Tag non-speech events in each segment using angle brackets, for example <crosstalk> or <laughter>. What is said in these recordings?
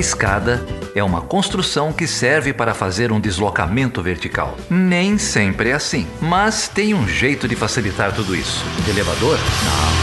A escada é uma construção que serve para fazer um deslocamento vertical. Nem sempre é assim, mas tem um jeito de facilitar tudo isso. Elevador? Não.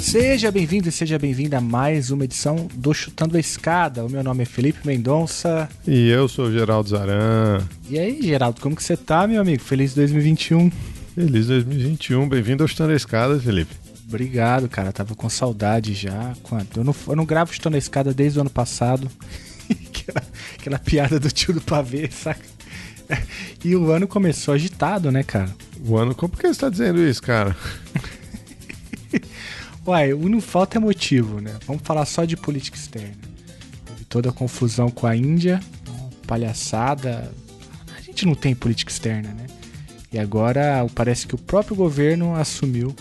Seja bem-vindo e seja bem-vinda a mais uma edição do Chutando a Escada. O meu nome é Felipe Mendonça. E eu sou o Geraldo Zaran. E aí, Geraldo, como que você tá, meu amigo? Feliz 2021. Feliz 2021. Bem-vindo ao Chutando a Escada, Felipe. Obrigado, cara. Tava com saudade já. Quanto? Eu não, eu não gravo Chutando a Escada desde o ano passado. <laughs> aquela, aquela piada do tio do pavê, saca? E o ano começou agitado, né, cara? O ano. Por que você tá dizendo isso, cara? <laughs> Uai, o não falta é motivo, né? Vamos falar só de política externa. Teve toda a confusão com a Índia, palhaçada. A gente não tem política externa, né? E agora parece que o próprio governo assumiu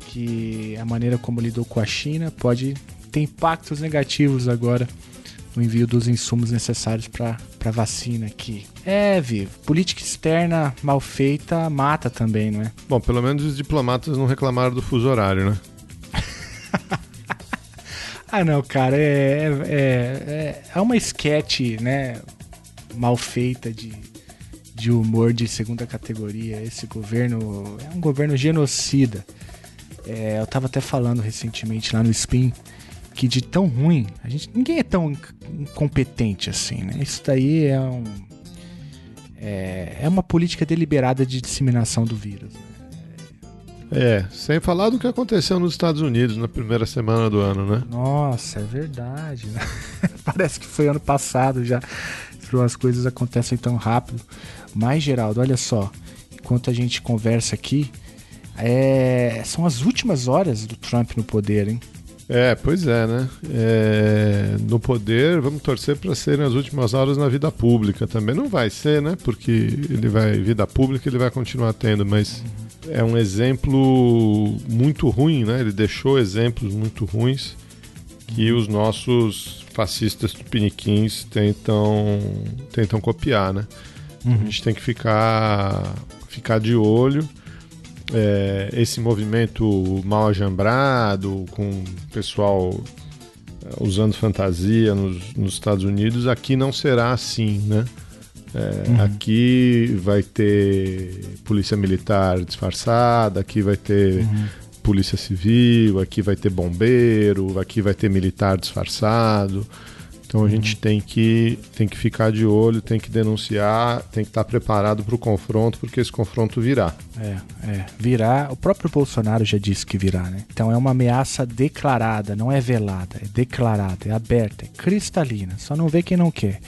que a maneira como lidou com a China pode ter impactos negativos agora no envio dos insumos necessários para a vacina aqui. É, vivo. Política externa mal feita mata também, não é? Bom, pelo menos os diplomatas não reclamaram do fuso horário, né? <laughs> ah, não, cara, é, é, é, é uma esquete, né? Mal feita de, de humor de segunda categoria. Esse governo é um governo genocida. É, eu tava até falando recentemente lá no Spin que de tão ruim, a gente ninguém é tão incompetente assim, né? Isso daí é um é, é uma política deliberada de disseminação do vírus. Né? É, sem falar do que aconteceu nos Estados Unidos na primeira semana do ano, né? Nossa, é verdade. Né? <laughs> Parece que foi ano passado já. As coisas acontecem tão rápido. Mas, Geraldo, olha só. Enquanto a gente conversa aqui, é... são as últimas horas do Trump no poder, hein? É, pois é, né? É, no poder, vamos torcer para serem as últimas horas na vida pública também. Não vai ser, né? Porque ele vai, vida pública, ele vai continuar tendo, mas. É um exemplo muito ruim, né? Ele deixou exemplos muito ruins que os nossos fascistas tupiniquins tentam, tentam copiar, né? Uhum. A gente tem que ficar, ficar de olho. É, esse movimento mal ajambrado, com o pessoal é, usando fantasia nos, nos Estados Unidos, aqui não será assim, né? É, uhum. Aqui vai ter polícia militar disfarçada, aqui vai ter uhum. polícia civil, aqui vai ter bombeiro, aqui vai ter militar disfarçado. Então a gente tem que, tem que ficar de olho, tem que denunciar, tem que estar preparado para o confronto, porque esse confronto virá. É, é. Virá. O próprio Bolsonaro já disse que virá, né? Então é uma ameaça declarada, não é velada, é declarada, é aberta, é cristalina. Só não vê quem não quer.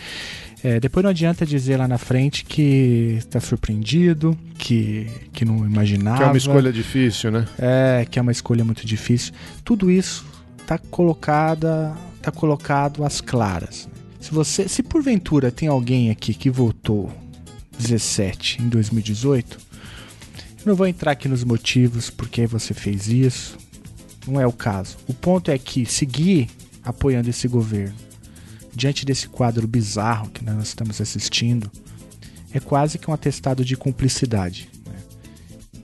É, depois não adianta dizer lá na frente que está surpreendido, que, que não imaginava. Que é uma escolha difícil, né? É, que é uma escolha muito difícil. Tudo isso está colocada, tá colocado às claras. Se você, se porventura tem alguém aqui que votou 17 em 2018, eu não vou entrar aqui nos motivos porque você fez isso. Não é o caso. O ponto é que seguir apoiando esse governo diante desse quadro bizarro que nós estamos assistindo, é quase que um atestado de cumplicidade. Né?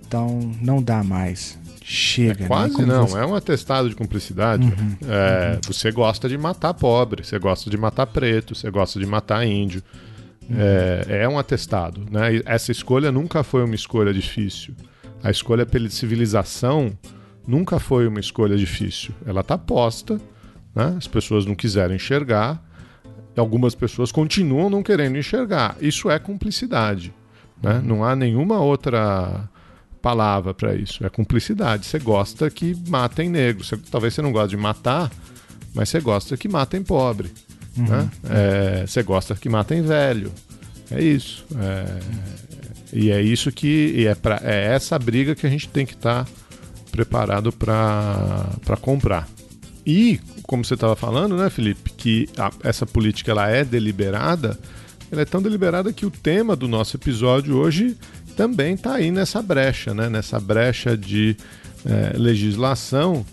Então não dá mais. Chega. É quase né? não, você... é um atestado de cumplicidade. Uhum, é, uhum. Você gosta de matar pobre, você gosta de matar preto, você gosta de matar índio. Uhum. É, é, um atestado. Né? Essa escolha nunca foi uma escolha difícil. A escolha pela civilização nunca foi uma escolha difícil. Ela está posta, né? as pessoas não quiseram enxergar, algumas pessoas continuam não querendo enxergar. Isso é cumplicidade. Né? Não há nenhuma outra palavra para isso. É cumplicidade. Você gosta que matem negros. Você, talvez você não goste de matar, mas você gosta que matem pobre. Uhum. Né? É, você gosta que matem velho. É isso. É, e é isso que. É, pra, é essa briga que a gente tem que estar tá preparado para comprar. E, como você estava falando, né, Felipe, que a, essa política ela é deliberada, ela é tão deliberada que o tema do nosso episódio hoje também está aí nessa brecha, né, nessa brecha de é, legislação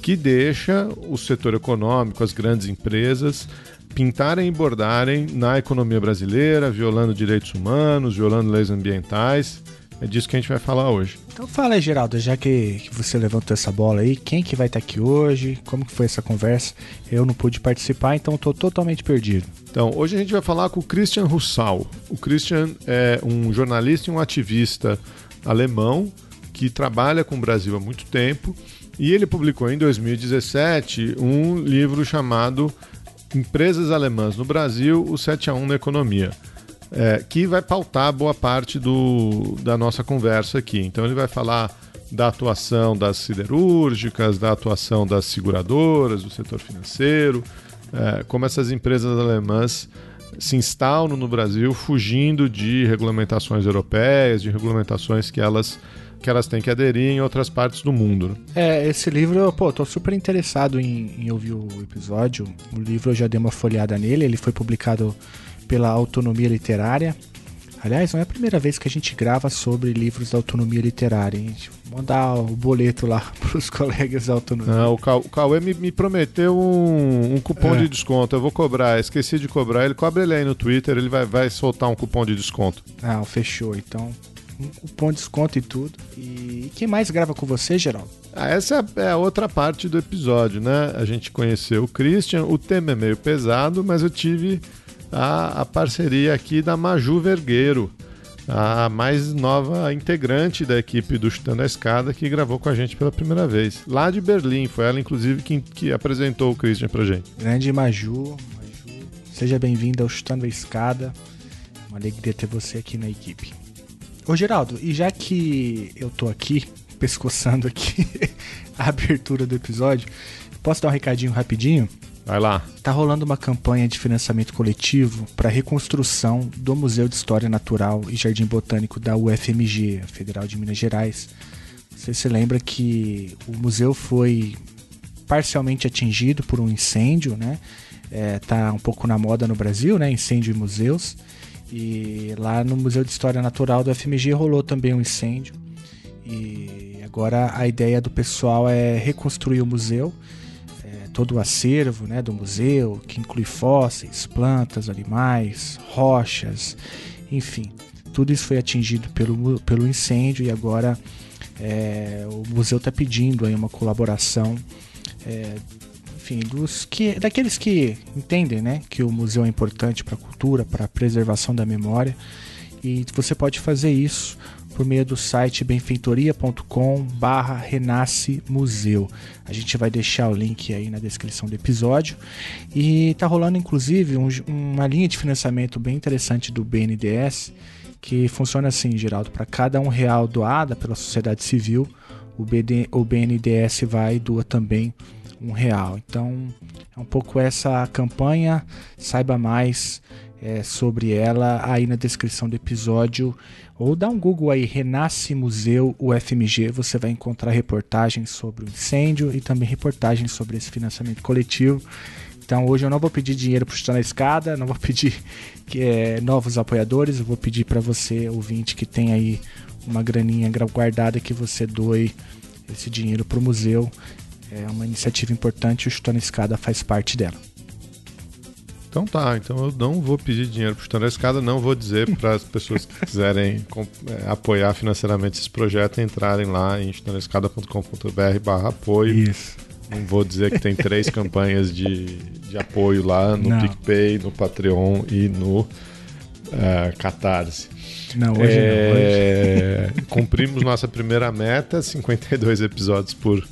que deixa o setor econômico, as grandes empresas, pintarem e bordarem na economia brasileira, violando direitos humanos, violando leis ambientais. É disso que a gente vai falar hoje. Então fala aí, Geraldo, já que, que você levantou essa bola aí, quem que vai estar aqui hoje? Como que foi essa conversa? Eu não pude participar, então estou totalmente perdido. Então, hoje a gente vai falar com o Christian Russal. O Christian é um jornalista e um ativista alemão que trabalha com o Brasil há muito tempo e ele publicou em 2017 um livro chamado Empresas Alemãs no Brasil, o 7 a 1 na Economia é, que vai pautar boa parte do, da nossa conversa aqui. Então ele vai falar da atuação das siderúrgicas, da atuação das seguradoras, do setor financeiro, é, como essas empresas alemãs se instalam no Brasil fugindo de regulamentações europeias, de regulamentações que elas que elas têm que aderir em outras partes do mundo. Né? É, esse livro, pô, tô super interessado em, em ouvir o episódio. O livro eu já dei uma folhada nele, ele foi publicado pela autonomia literária. Aliás, não é a primeira vez que a gente grava sobre livros da autonomia literária. Hein? Mandar o boleto lá <laughs> para os colegas da autonomia. Não, o Cauê me, me prometeu um, um cupom é. de desconto. Eu vou cobrar, esqueci de cobrar. Ele cobra ele aí no Twitter, ele vai, vai soltar um cupom de desconto. Ah, fechou. Então, um cupom de desconto e tudo. E, e quem mais grava com você, Geraldo? Ah, essa é a outra parte do episódio, né? A gente conheceu o Christian. O tema é meio pesado, mas eu tive a, a parceria aqui da Maju Vergueiro, a mais nova integrante da equipe do Chutando a Escada, que gravou com a gente pela primeira vez. Lá de Berlim, foi ela, inclusive, que, que apresentou o Christian pra gente. Grande Maju, Maju seja bem-vinda ao Chutando a Escada. Uma alegria ter você aqui na equipe. Ô Geraldo, e já que eu tô aqui, <laughs> pescoçando aqui <laughs> a abertura do episódio, posso dar um recadinho rapidinho? Vai lá. Tá rolando uma campanha de financiamento coletivo para reconstrução do Museu de História Natural e Jardim Botânico da UFMG, Federal de Minas Gerais. Você se lembra que o museu foi parcialmente atingido por um incêndio, né? É, tá um pouco na moda no Brasil, né? Incêndio em museus. E lá no Museu de História Natural do FMG rolou também um incêndio. E agora a ideia do pessoal é reconstruir o museu todo o acervo né, do museu, que inclui fósseis, plantas, animais, rochas, enfim. Tudo isso foi atingido pelo, pelo incêndio e agora é, o museu está pedindo aí uma colaboração é, enfim, dos que, daqueles que entendem né, que o museu é importante para a cultura, para a preservação da memória. E você pode fazer isso por meio do site benfeitoria.com barra Renasce Museu. A gente vai deixar o link aí na descrição do episódio. E tá rolando inclusive um, uma linha de financiamento bem interessante do BNDES, que funciona assim, Geraldo, para cada um real doada pela sociedade civil, o, BD, o BNDES vai e doa também um real. Então é um pouco essa campanha, saiba mais é, sobre ela aí na descrição do episódio ou dá um Google aí, Renasce Museu UFMG, você vai encontrar reportagens sobre o incêndio e também reportagens sobre esse financiamento coletivo. Então hoje eu não vou pedir dinheiro para chutar na escada, não vou pedir é, novos apoiadores, eu vou pedir para você, ouvinte, que tem aí uma graninha guardada, que você doe esse dinheiro para o museu. É uma iniciativa importante, o Chutando a Escada faz parte dela. Então tá, então eu não vou pedir dinheiro para Chutando a Escada, não vou dizer para as pessoas que quiserem é, apoiar financeiramente esse projeto entrarem lá em chutandoescada.com.br barra apoio. Isso. Não vou dizer que tem três <laughs> campanhas de, de apoio lá no não. PicPay, no Patreon e no uh, Catarse. Não, hoje é... não. Hoje. Cumprimos nossa primeira meta, 52 episódios por,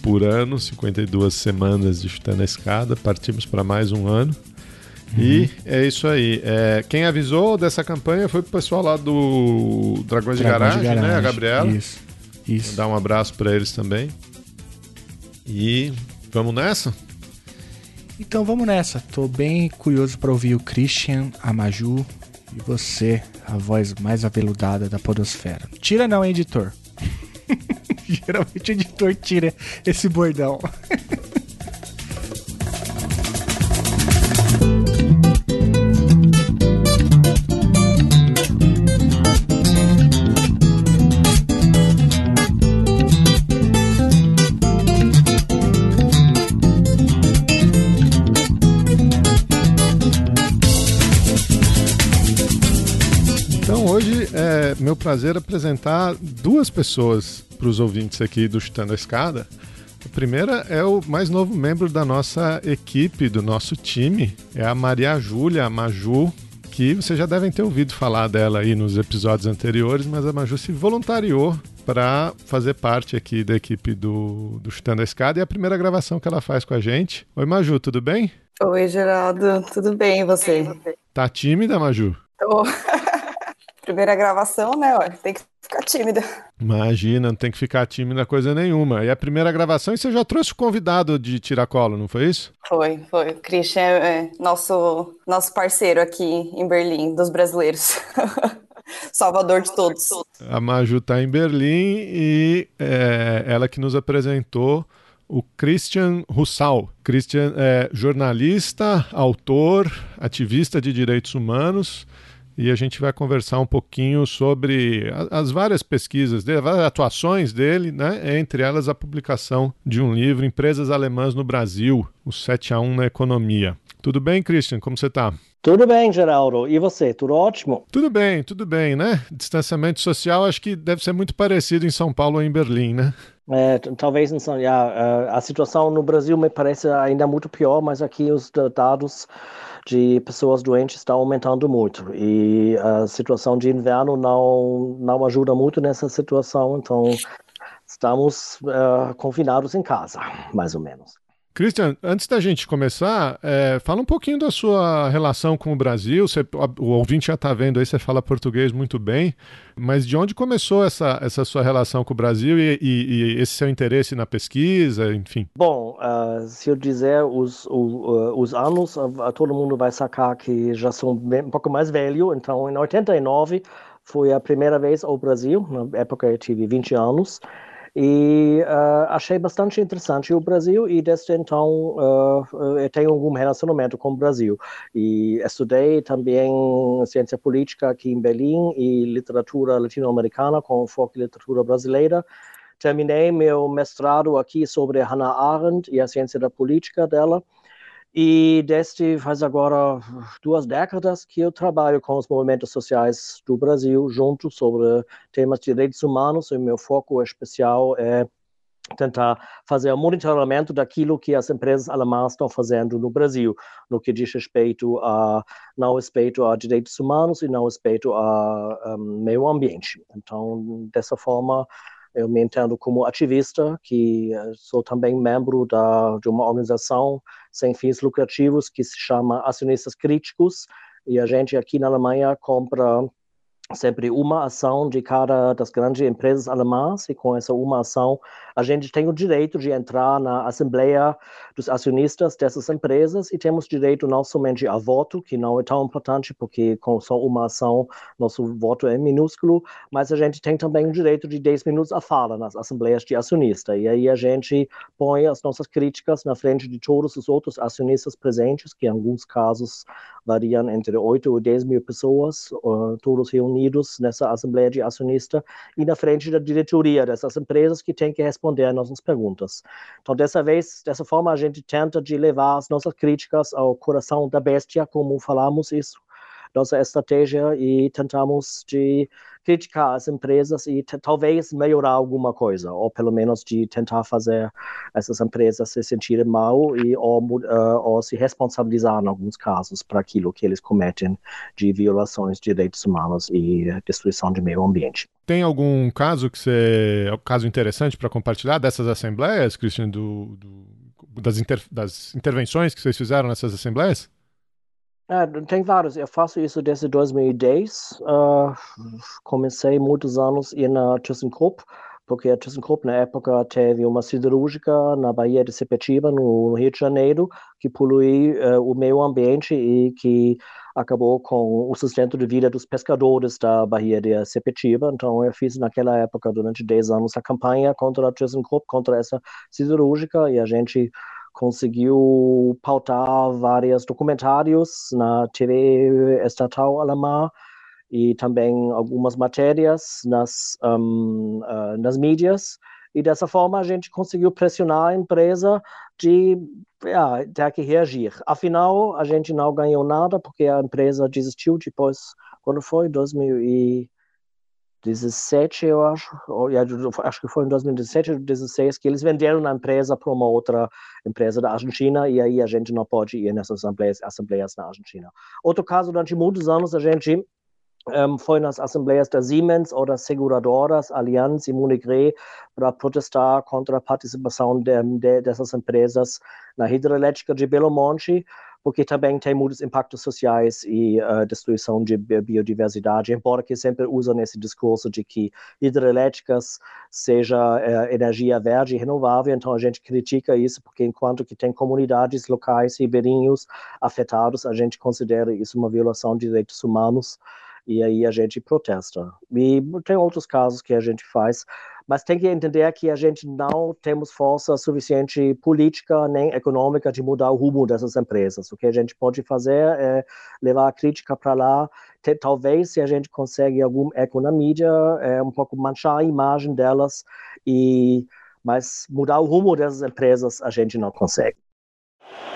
por ano, 52 semanas de Chutando a Escada. Partimos para mais um ano. Uhum. E é isso aí. É, quem avisou dessa campanha foi o pessoal lá do Dragões, de, Garagem, de Garagem, né? A Gabriela. Isso. Isso. Dar um abraço para eles também. E vamos nessa? Então vamos nessa. Tô bem curioso para ouvir o Christian, a Maju e você, a voz mais aveludada da podosfera. Tira não, editor. <laughs> Geralmente o editor tira esse bordão. <laughs> é meu prazer apresentar duas pessoas para os ouvintes aqui do Chutando a Escada. A primeira é o mais novo membro da nossa equipe, do nosso time, é a Maria Júlia, a Maju, que vocês já devem ter ouvido falar dela aí nos episódios anteriores, mas a Maju se voluntariou para fazer parte aqui da equipe do, do Chutando a Escada e é a primeira gravação que ela faz com a gente. Oi, Maju, tudo bem? Oi, Geraldo, tudo bem e você? Tá tímida, Maju? Tô. <laughs> primeira gravação, né? Tem que ficar tímida. Imagina, não tem que ficar tímida coisa nenhuma. E a primeira gravação, e você já trouxe o convidado de Tiracolo, não foi isso? Foi, foi. O Christian é, é nosso, nosso parceiro aqui em Berlim, dos brasileiros. <laughs> Salvador de todos. A Maju está em Berlim e é, ela que nos apresentou o Christian Russal. Christian é jornalista, autor, ativista de direitos humanos e a gente vai conversar um pouquinho sobre as várias pesquisas dele, várias atuações dele, né? entre elas a publicação de um livro, Empresas Alemãs no Brasil, o 7 a 1 na Economia. Tudo bem, Christian? Como você está? Tudo bem, Geraldo. E você? Tudo ótimo? Tudo bem, tudo bem, né? Distanciamento social acho que deve ser muito parecido em São Paulo ou em Berlim, né? É, talvez não são. Yeah, a situação no Brasil me parece ainda muito pior, mas aqui os dados de pessoas doentes está aumentando muito e a situação de inverno não não ajuda muito nessa situação, então estamos uh, confinados em casa, mais ou menos. Christian, antes da gente começar, é, fala um pouquinho da sua relação com o Brasil. Você, o ouvinte já está vendo aí, você fala português muito bem, mas de onde começou essa, essa sua relação com o Brasil e, e, e esse seu interesse na pesquisa, enfim? Bom, uh, se eu dizer os, uh, os anos, uh, todo mundo vai sacar que já sou um pouco mais velho, então em 89 foi a primeira vez ao Brasil, na época eu tive 20 anos, e uh, achei bastante interessante o Brasil e desde então uh, eu tenho algum relacionamento com o Brasil. E estudei também ciência política aqui em Berlim e literatura latino-americana com foco em literatura brasileira. Terminei meu mestrado aqui sobre Hannah Arendt e a ciência da política dela. E desde faz agora duas décadas que eu trabalho com os movimentos sociais do Brasil junto sobre temas de direitos humanos. E meu foco especial é tentar fazer o monitoramento daquilo que as empresas alemãs estão fazendo no Brasil, no que diz respeito a não respeito a direitos humanos e não respeito a um, meio ambiente. Então, dessa forma, eu me entendo como ativista, que sou também membro da, de uma organização sem fins lucrativos que se chama Acionistas Críticos, e a gente aqui na Alemanha compra sempre uma ação de cada das grandes empresas alemãs e com essa uma ação a gente tem o direito de entrar na assembleia dos acionistas dessas empresas e temos direito não somente a voto, que não é tão importante porque com só uma ação nosso voto é minúsculo, mas a gente tem também o direito de 10 minutos a fala nas assembleias de acionista. E aí a gente põe as nossas críticas na frente de todos os outros acionistas presentes, que em alguns casos variam entre 8 ou 10 mil pessoas, todos reunidos Unidos nessa Assembleia de Acionista e na frente da diretoria dessas empresas que tem que responder às nossas perguntas. Então, dessa vez, dessa forma, a gente tenta de levar as nossas críticas ao coração da bestia, como falamos isso, nossa estratégia e tentamos de criticar as empresas e talvez melhorar alguma coisa, ou pelo menos de tentar fazer essas empresas se sentirem mal e ou, uh, ou se responsabilizar em alguns casos para aquilo que eles cometem de violações de direitos humanos e destruição de meio ambiente. Tem algum caso que você, um caso interessante para compartilhar dessas assembleias, Cristian, do, do das, inter, das intervenções que vocês fizeram nessas assembleias? É, tem vários. Eu faço isso desde 2010. Uh, comecei muitos anos na ThyssenKrupp, porque a ThyssenKrupp na época teve uma siderúrgica na Baía de Sepetiba, no Rio de Janeiro, que poluiu uh, o meio ambiente e que acabou com o sustento de vida dos pescadores da Baía de Sepetiba. Então, eu fiz naquela época, durante 10 anos, a campanha contra a ThyssenKrupp, contra essa siderúrgica, e a gente conseguiu pautar vários documentários na TV estatal alemã e também algumas matérias nas, um, uh, nas mídias. E dessa forma a gente conseguiu pressionar a empresa de ter que reagir. Afinal, a gente não ganhou nada porque a empresa desistiu depois quando foi? 2017, eu acho, acho que foi em 2017 ou 2016, que eles venderam a empresa para uma outra empresa da Argentina e aí a gente não pode ir nessas assembleias, assembleias na Argentina. Outro caso, durante muitos anos a gente um, foi nas assembleias da Siemens ou das seguradoras Allianz e Munich para protestar contra a participação de, de, dessas empresas na hidrelétrica de Belo Monte, porque também tem muitos impactos sociais e uh, destruição de biodiversidade, embora que sempre usam esse discurso de que hidrelétricas seja uh, energia verde e renovável, então a gente critica isso, porque enquanto que tem comunidades locais ribeirinhos afetados, a gente considera isso uma violação de direitos humanos, e aí a gente protesta. E tem outros casos que a gente faz, mas tem que entender que a gente não temos força suficiente política nem econômica de mudar o rumo dessas empresas. O que a gente pode fazer é levar a crítica para lá. Talvez, se a gente consegue algum eco na mídia, é um pouco manchar a imagem delas, e mas mudar o rumo dessas empresas a gente não consegue.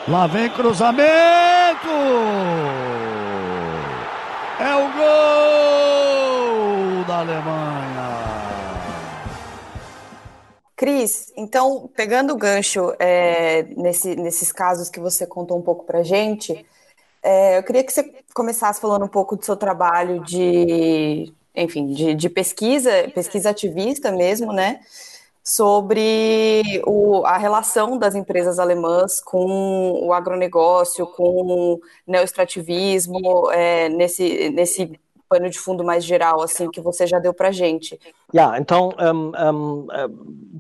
Lá vem cruzamento! Alemanha. Cris, então, pegando o gancho é, nesse, nesses casos que você contou um pouco para gente, é, eu queria que você começasse falando um pouco do seu trabalho de, enfim, de, de pesquisa, pesquisa ativista mesmo, né? sobre o, a relação das empresas alemãs com o agronegócio, com o neoextrativismo, é, nesse, nesse pano de fundo mais geral, assim, que você já deu para gente. Yeah, então, um, um,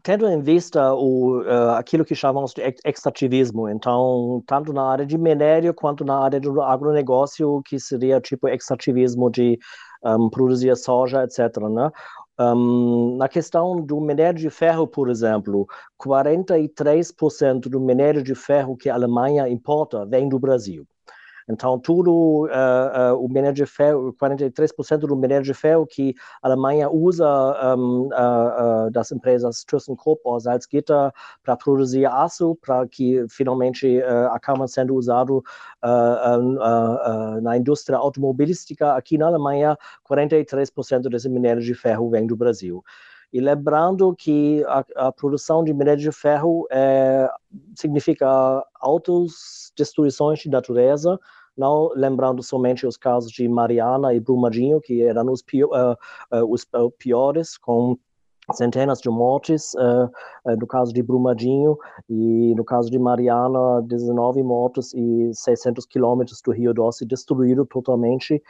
tendo em vista o, uh, aquilo que chamamos de extrativismo, então, tanto na área de minério quanto na área do agronegócio, que seria tipo extrativismo de um, produzir soja, etc. Né? Um, na questão do minério de ferro, por exemplo, 43% do minério de ferro que a Alemanha importa vem do Brasil. Então, tudo uh, uh, o minério de ferro, 43% do minério de ferro que a Alemanha usa um, uh, das empresas ThyssenKrupp ou Salzgitter para produzir aço, para que finalmente acaba sendo usado na indústria automobilística aqui na Alemanha, 43% desse minério de ferro vem do Brasil. E lembrando que a, a produção de minério de ferro é, significa altas destruições de natureza, não lembrando somente os casos de Mariana e Brumadinho, que eram os, uh, uh, os piores, com centenas de mortes, uh, no caso de Brumadinho, e no caso de Mariana, 19 mortos e 600 quilômetros do Rio Doce destruído totalmente.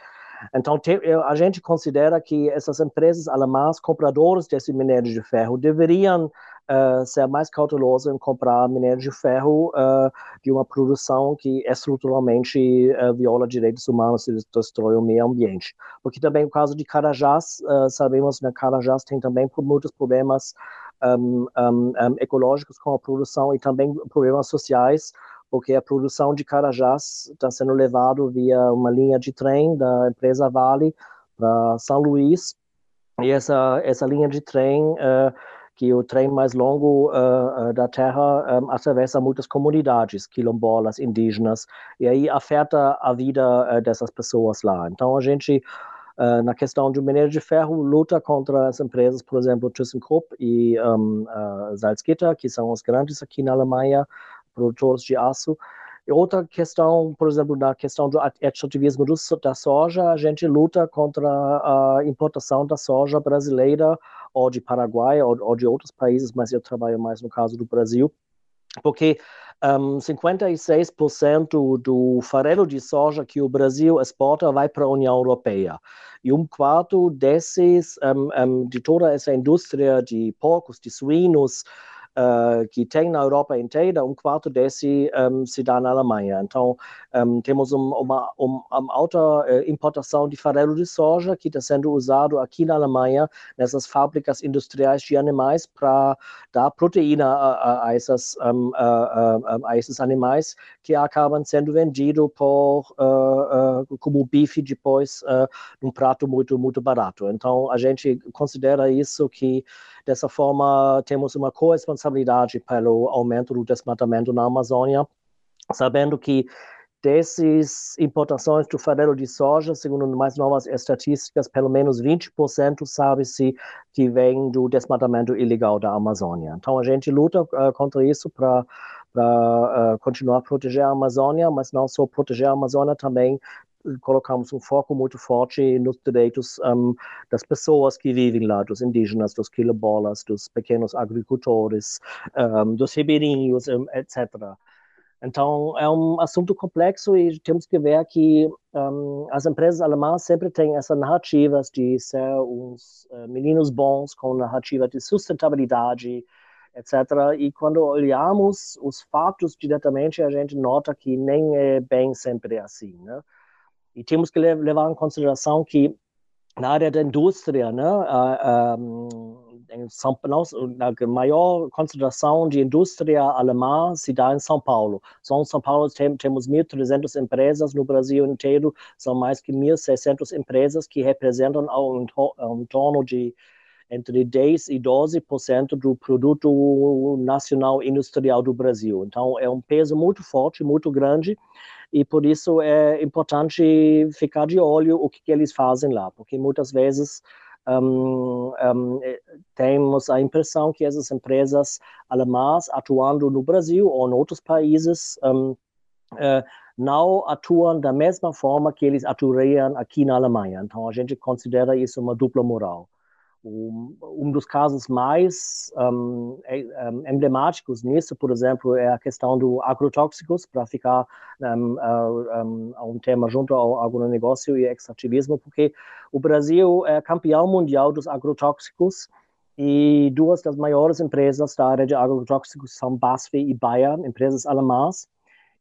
Então, te, a gente considera que essas empresas alemãs, compradoras desse minério de ferro, deveriam uh, ser mais cautelosas em comprar minério de ferro uh, de uma produção que estruturalmente uh, viola direitos humanos e destrói o meio ambiente. Porque também, no caso de Carajás, sabemos que Carajás tem também muitos problemas um, um, um, ecológicos com a produção e também problemas sociais, porque a produção de Carajás está sendo levado via uma linha de trem da empresa Vale para São Luís, e essa, essa linha de trem, uh, que o trem mais longo uh, uh, da Terra, um, atravessa muitas comunidades quilombolas, indígenas, e aí afeta a vida dessas pessoas lá. Então, a gente Uh, na questão do minério de ferro, luta contra as empresas, por exemplo, ThyssenKrupp e um, uh, Salzgitter, que são os grandes aqui na Alemanha, produtores de aço. Outra questão, por exemplo, na questão do extrativismo da soja, a gente luta contra a importação da soja brasileira ou de Paraguai ou, ou de outros países, mas eu trabalho mais no caso do Brasil, porque um, 56% do farelo de soja que o Brasil exporta vai para a União Europeia. E um quarto desses, um, um, de toda essa indústria de porcos, de suínos, uh, que tem na Europa inteira, um quarto desse um, se dá na Alemanha. Então, um, temos um, uma, uma, alta importação de farelo de soja que está sendo usado aqui na Alemanha, nessas fábricas industriais de animais, para dar proteína a, a, essas, a, a, esses animais que acabam sendo vendidos por, uh, uh, como bife depois uh, num prato muito, muito barato. Então, a gente considera isso que Dessa forma, temos uma corresponsabilidade pelo aumento do desmatamento na Amazônia, sabendo que dessas importações do farelo de soja, segundo mais novas estatísticas, pelo menos 20% sabe-se que vem do desmatamento ilegal da Amazônia. Então a gente luta uh, contra isso para uh, continuar a proteger a Amazônia, mas não só proteger a Amazônia, também colocamos um foco muito forte nos direitos um, das pessoas que vivem lá, dos indígenas, dos quilombolas, dos pequenos agricultores, um, dos ribeirinhos, um, etc. Então, é um assunto complexo e temos que ver que um, as empresas alemãs sempre têm essa narrativa de ser uns uh, meninos bons com narrativa de sustentabilidade, etc. E quando olhamos os fatos diretamente, a gente nota que nem é bem sempre assim, né? E temos que levar em consideração que na área da indústria, né, a, a, São, a maior concentração de indústria alemã se dá em São Paulo. Só em São Paulo tem, temos 1.300 empresas, no Brasil inteiro são mais que 1.600 empresas que representam ao, em torno de entre 10% e 12% do produto nacional industrial do Brasil. Então, é um peso muito forte, muito grande, e por isso é importante ficar de olho o que, que eles fazem lá, porque muitas vezes um, um, temos a impressão que essas empresas alemãs atuando no Brasil ou em outros países um, uh, não atuam da mesma forma que eles atuariam aqui na Alemanha. Então a gente considera isso uma dupla moral. Um, um dos casos mais um, um, emblemáticos nisso, por exemplo, é a questão do agrotóxicos, para ficar um, um, tema junto ao agronegócio e extrativismo, porque o Brasil é campeão mundial dos agrotóxicos e duas das maiores empresas da área de agrotóxicos são BASF e Bayer, empresas alemãs.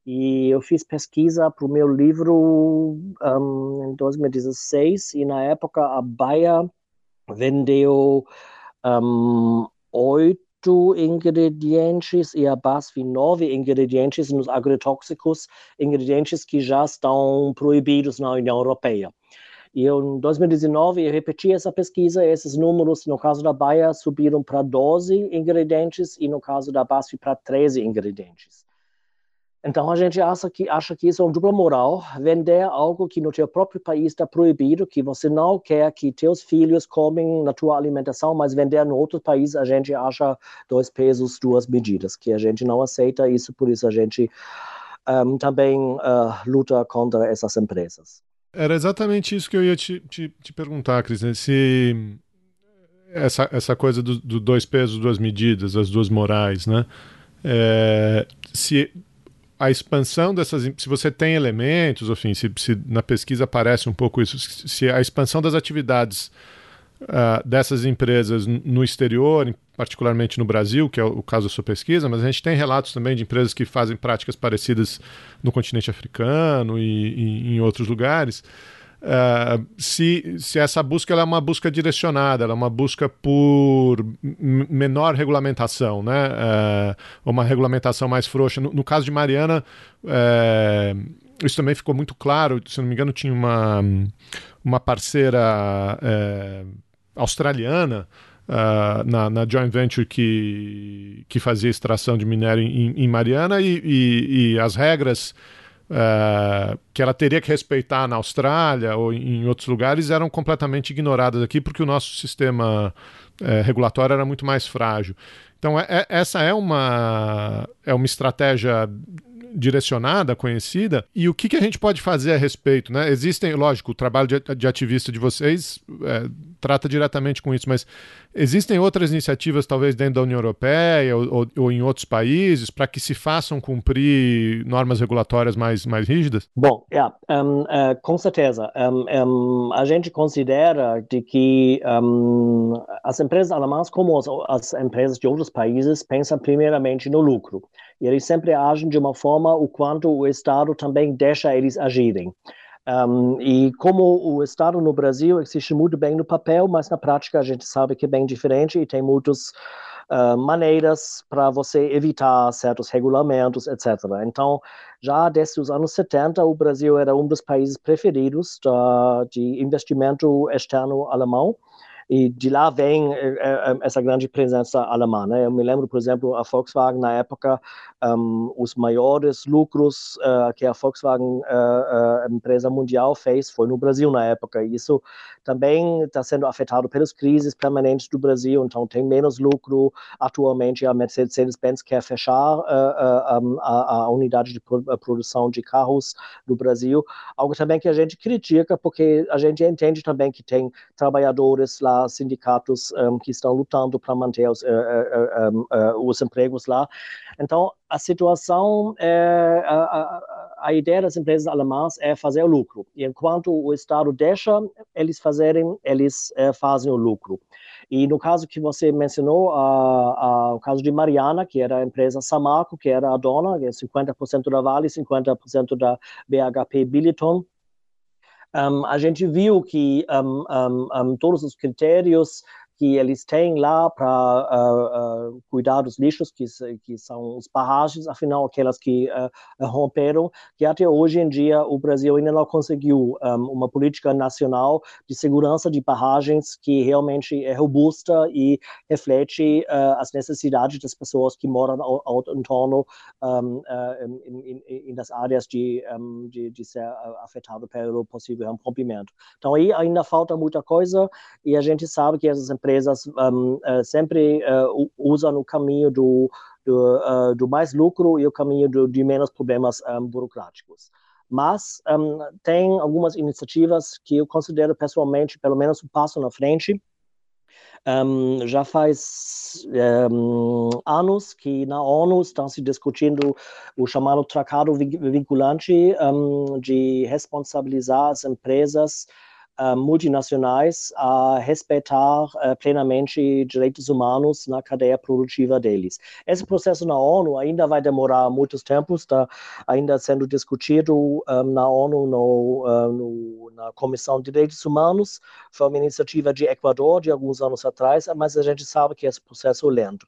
E eu fiz pesquisa para o meu livro em 2016 e na época a Bayer vendeu um, oito ingredientes e a base de nove ingredientes nos agrotóxicos, ingredientes que já estão proibidos na União Europeia. E em 2019 eu repeti essa pesquisa, esses números, no caso da Baia, subiram para 12 ingredientes e no caso da BASF para 13 ingredientes. Então a gente acha que, acha que isso é um dupla moral, vender algo que no teu próprio país está proibido, que você não quer que teus filhos comem na tua alimentação, mas vender no outro país a gente acha dois pesos, duas medidas, que a gente não aceita isso, por isso a gente um, também uh, luta contra essas empresas. Era exatamente isso que eu ia te, te, te perguntar, Cris, né? se essa, essa coisa do, do dois pesos, duas medidas, as duas morais, né? É, se a expansão dessas. Se você tem elementos, enfim, se, se na pesquisa aparece um pouco isso, se a expansão das atividades uh, dessas empresas no exterior, particularmente no Brasil, que é o caso da sua pesquisa, mas a gente tem relatos também de empresas que fazem práticas parecidas no continente africano e, e em outros lugares. Uh, se, se essa busca é uma busca direcionada, é uma busca por menor regulamentação, né? Uh, uma regulamentação mais frouxa. No, no caso de Mariana, uh, isso também ficou muito claro. Se não me engano, tinha uma, uma parceira australiana. Uh, na, na, joint venture que, que fazia extração de minério em, em Mariana e, e, e as regras uh, que ela teria que respeitar na Austrália ou em outros lugares eram completamente ignoradas aqui porque o nosso sistema uh, regulatório era muito mais frágil. Então, é, é, essa é uma, é uma estratégia direcionada, conhecida, e o que, que a gente pode fazer a respeito? Né? Existem, lógico, o trabalho de, de ativista de vocês é, trata diretamente com isso, mas existem outras iniciativas, talvez dentro da União Europeia ou, ou, ou em outros países, para que se façam cumprir normas regulatórias mais, mais rígidas? Bom, yeah, um, uh, com certeza. Um, um, a gente considera de que as empresas alemãs, como as, as empresas de outros países, pensam primeiramente no lucro. Eles sempre agem de uma forma o quanto o Estado também deixa eles agirem. Um, e como o Estado no Brasil existe muito bem no papel, mas na prática a gente sabe que é bem diferente e tem muitas uh, maneiras para você evitar certos regulamentos, etc. Então, já desde os anos 70, o Brasil era um dos países preferidos da, de investimento externo alemão. E de lá vem é, é, essa grande presença alemã. Né? Eu me lembro, por exemplo, a Volkswagen, na época, um, os maiores lucros uh, que a Volkswagen, uh, empresa mundial, fez foi no Brasil na época. Isso também está sendo afetado pelas crises permanentes do Brasil, então tem menos lucro. Atualmente, a Mercedes-Benz quer fechar a, a, unidade de produção de carros do Brasil, algo também que a gente critica, porque a gente entende também que tem trabalhadores lá, sindicatos um, que estão lutando para manter os, uh, uh, uh, os empregos lá. Então, a situação, é, a, a, a, ideia das empresas alemãs é fazer o lucro. E enquanto o Estado deixa eles fazerem, eles é, fazem o lucro. E no caso que você mencionou, a, o caso de Mariana, que era a empresa Samarco, que era a dona, 50% é da Vale, 50% da BHP Billiton, um, a gente viu que um, um, todos os critérios que eles têm lá para uh, uh, uh, cuidar dos lixos, que, que são os barragens, afinal, aquelas que uh, romperam, que até hoje em dia o Brasil ainda não conseguiu um, uma política nacional de segurança de barragens que realmente é robusta e reflete as necessidades das pessoas que moram ao, ao um, em, das áreas de, um, de, de ser afetado pelo possível rompimento. Então, aí ainda falta muita coisa e a gente sabe que essas empresas empresas um, uh, sempre uh, usam o caminho do, do, uh, do, mais lucro e o caminho do, de menos problemas um, burocráticos. Mas um, tem algumas iniciativas que eu considero pessoalmente, pelo menos, um passo na frente. Um, já faz um, anos que na ONU estão se discutindo o chamado tratado vinculante um, de responsabilizar as empresas multinacionais a respeitar uh, plenamente direitos humanos na cadeia produtiva deles. Esse processo na ONU ainda vai demorar muitos tempos, está ainda sendo discutido um, na ONU no, no, na Comissão de Direitos Humanos. Foi uma iniciativa de Equador de alguns anos atrás, mas a gente sabe que esse processo é lento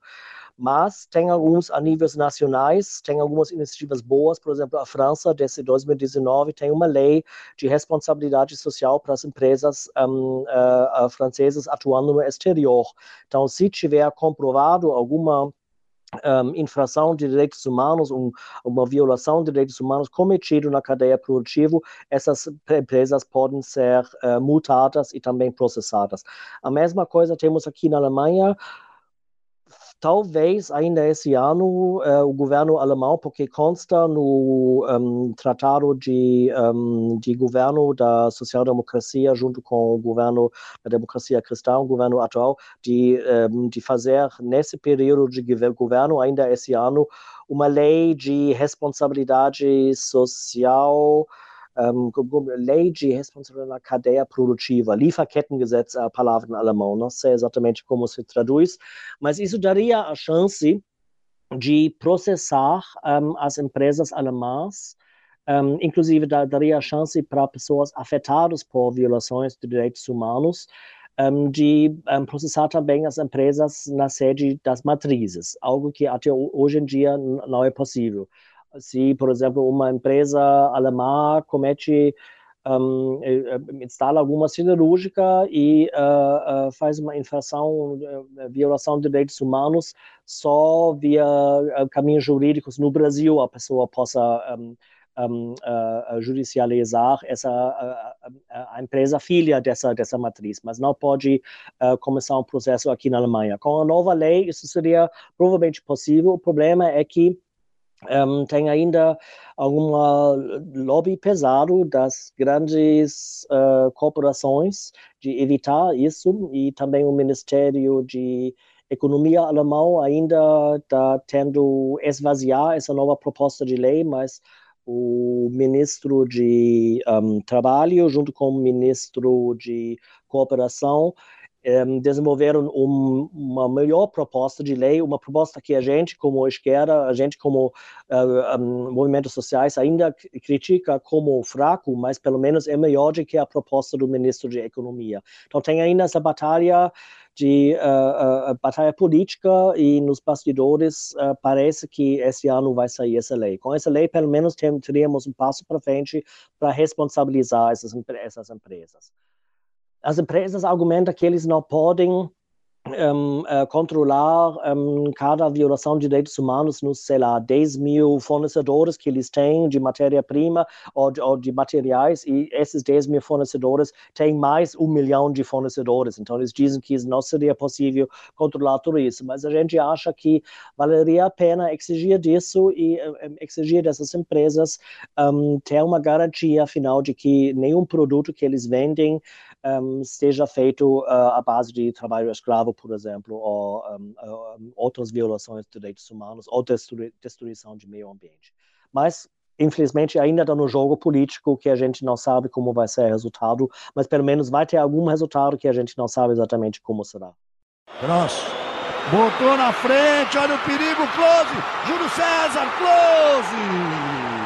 mas tem alguns a níveis nacionais, tem algumas iniciativas boas, por exemplo, a França, desde 2019, tem uma lei de responsabilidade social para as empresas um, uh, uh, francesas atuando no exterior. Então, se tiver comprovado alguma um, infração de direitos humanos, um, uma violação de direitos humanos cometido na cadeia produtiva, essas empresas podem ser uh, multadas e também processadas. A mesma coisa temos aqui na Alemanha, talvez ainda esse ano uh, o governo alemão, porque consta no um, tratado de, um, de governo da social-democracia junto com o governo da democracia cristã, o governo atual, de, um, de fazer nesse período de governo, ainda esse ano, uma lei de responsabilidade social um, lei de responsabilidade na cadeia produtiva, Lieferkettengesetz, a palavra em alemão, não sei exatamente como se traduz, mas isso daria a chance de processar um, as empresas alemãs, um, inclusive daria a chance para pessoas afetadas por violações de direitos humanos, um, de um, processar também as empresas na sede das matrizes, algo que até hoje em dia não é possível se, por exemplo, uma empresa alemã comete um, instala alguma siderúrgica e uh, uh, faz uma infração, uh, violação de direitos humanos, só via caminhos jurídicos no Brasil a pessoa possa um, um, judicializar essa a, a, empresa filha dessa dessa matriz, mas não pode começar um processo aqui na Alemanha. Com a nova lei isso seria provavelmente possível. O problema é que um, tem ainda alguma lobby pesado das grandes uh, corporações de evitar isso e também o Ministério de Economia alemão ainda está tendo esvaziar essa nova proposta de lei, mas o ministro de um, Trabalho, junto com o ministro de Cooperação, desenvolveram um, uma melhor proposta de lei, uma proposta que a gente, como esquerda, a gente, como uh, um, movimentos sociais, ainda critica como fraco, mas pelo menos é melhor do que a proposta do ministro de Economia. Então, tem ainda essa batalha de uh, uh, batalha política e nos bastidores uh, parece que esse ano vai sair essa lei. Com essa lei, pelo menos, tem, teríamos um passo para frente para responsabilizar essas, essas empresas as empresas argumentam que eles não podem um, uh, controlar um, cada violação de direitos humanos nos, sei lá, 10 mil fornecedores que eles têm de matéria-prima ou, ou, de materiais, e esses 10 mil fornecedores têm mais um milhão de fornecedores. Então, eles dizem que não seria possível controlar tudo isso, mas a gente acha que valeria a pena exigir disso e um, exigir dessas empresas ter uma garantia, afinal, de que nenhum produto que eles vendem um, seja feito uh, à base de trabalho escravo, por exemplo, ou um, uh, outras violações de direitos humanos, ou destruição de meio ambiente. Mas, infelizmente, ainda está no jogo político que a gente não sabe como vai ser o resultado, mas pelo menos vai ter algum resultado que a gente não sabe exatamente como será. Grosso. Botou na frente, olha o perigo, close! Júlio César, close!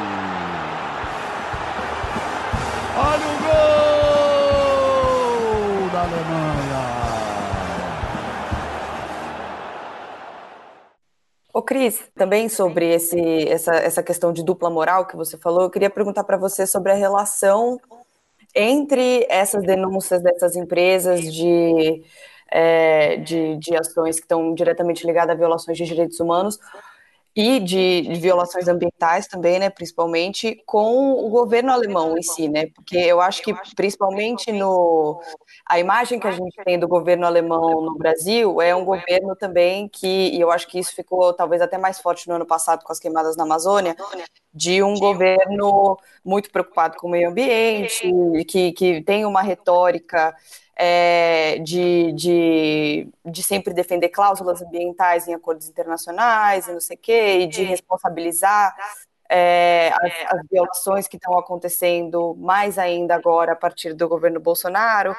Ô Cris, também sobre esse, essa, essa questão de dupla moral que você falou, eu queria perguntar para você sobre a relação entre essas denúncias dessas empresas de, é, de, de ações que estão diretamente ligadas a violações de direitos humanos e de, de, violações ambientais também, né, principalmente com o governo alemão em si, né, porque eu acho que principalmente no a imagem que a gente tem do governo alemão no Brasil é um governo também que, e eu acho que isso ficou talvez até mais forte no ano passado com as queimadas na Amazônia, de um governo muito preocupado com o meio ambiente, que, que tem uma retórica é, de, de, de, sempre defender cláusulas ambientais em acordos internacionais e não sei o quê, e de responsabilizar é, as, as, violações que estão acontecendo mais ainda agora a partir do governo Bolsonaro.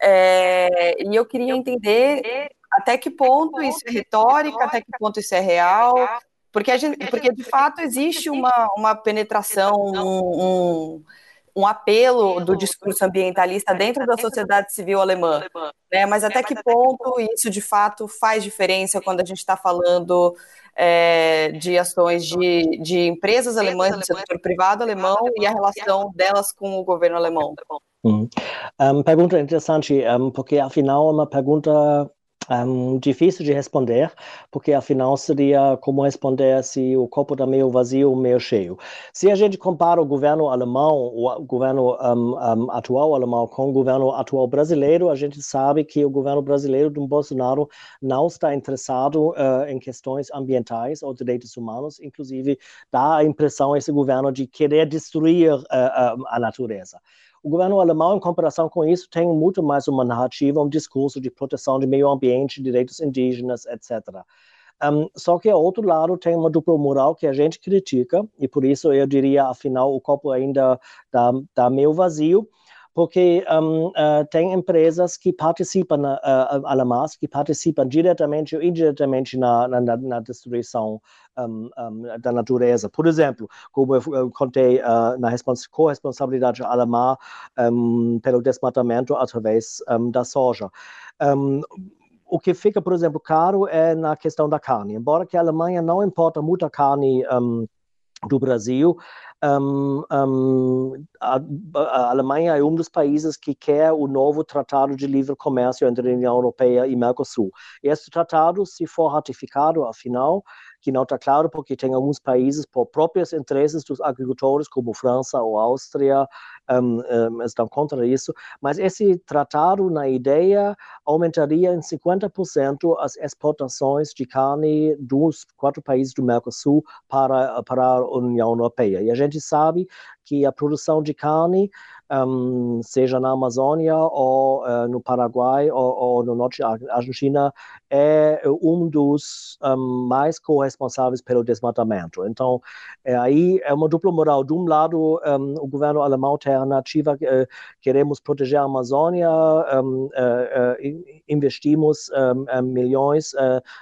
É, e eu queria entender até que ponto isso é retórica, até que ponto isso é real, porque, gente, porque de fato existe uma, uma penetração, um, um um apelo do discurso ambientalista dentro da sociedade civil alemã. Né? Mas até que ponto isso de fato faz diferença quando a gente está falando é, de ações de, de empresas alemãs, do setor privado alemão e a relação delas com o governo alemão? Hum. Um, pergunta interessante, um, porque afinal é uma pergunta um, difícil de responder, porque afinal seria como responder se o copo está meio vazio ou meio cheio. Se a gente compara o governo alemão, o governo um, um, atual alemão com o governo atual brasileiro, a gente sabe que o governo brasileiro do Bolsonaro não está interessado uh, em questões ambientais ou direitos humanos, inclusive dá a impressão esse governo de querer destruir uh, a natureza. O governo alemão, em comparação com isso, tem muito mais uma narrativa, um discurso de proteção do meio ambiente, direitos indígenas, etc. Um, só que, ao outro lado, tem uma dupla moral que a gente critica, e por isso eu diria, afinal, o copo ainda está tá meio vazio, porque um, uh, tem empresas que participam, uh, que participam diretamente ou indiretamente na, na, na destruição um, um, da natureza. Por exemplo, como eu contei uh, na corresponsabilidade alemã pelo desmatamento através da soja. o que fica, por exemplo, caro é na questão da carne. Embora que a Alemanha não importa muita carne do Brasil, um, um, a, a, Alemanha é um dos países que quer o novo Tratado de Livre Comércio entre a União Europeia e Mercosul. Esse tratado, se for ratificado, afinal, que não está claro, porque tem alguns países, por próprios interesses dos agricultores, como França ou Áustria, um, um, estão contra isso. Mas esse tratado, na ideia, aumentaria em 50% as exportações de carne dos quatro países do Mercosul para, para a União Europeia. E a gente sabe que a produção de carne um, seja na Amazônia ou uh, no Paraguai ou, ou, no norte da Argentina, é um dos um, mais corresponsáveis pelo desmatamento. Então, é, aí é uma dupla moral. De um lado, um, o governo alemão tem a narrativa uh, queremos proteger a Amazônia, uh, investimos milhões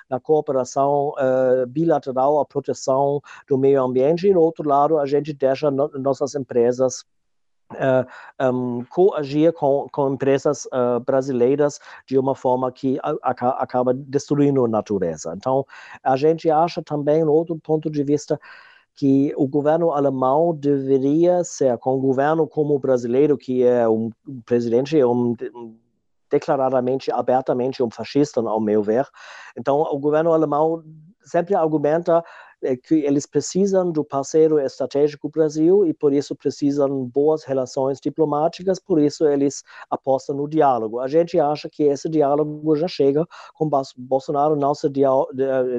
na cooperação bilateral, a proteção do meio ambiente, e do outro lado, a gente deixa no, nossas empresas uh, um, coagir com, com empresas uh, brasileiras de uma forma que a, a, acaba destruindo a natureza. Então, a gente acha também, um outro ponto de vista, que o governo alemão deveria ser, com o governo como o brasileiro, que é um, um presidente, um, um declaradamente, abertamente um fascista, ao meu ver. Então, o governo alemão sempre argumenta é que eles precisam do parceiro estratégico Brasil e por isso precisam boas relações diplomáticas, por isso eles apostam no diálogo. A gente acha que esse diálogo já chega, com Bolsonaro não se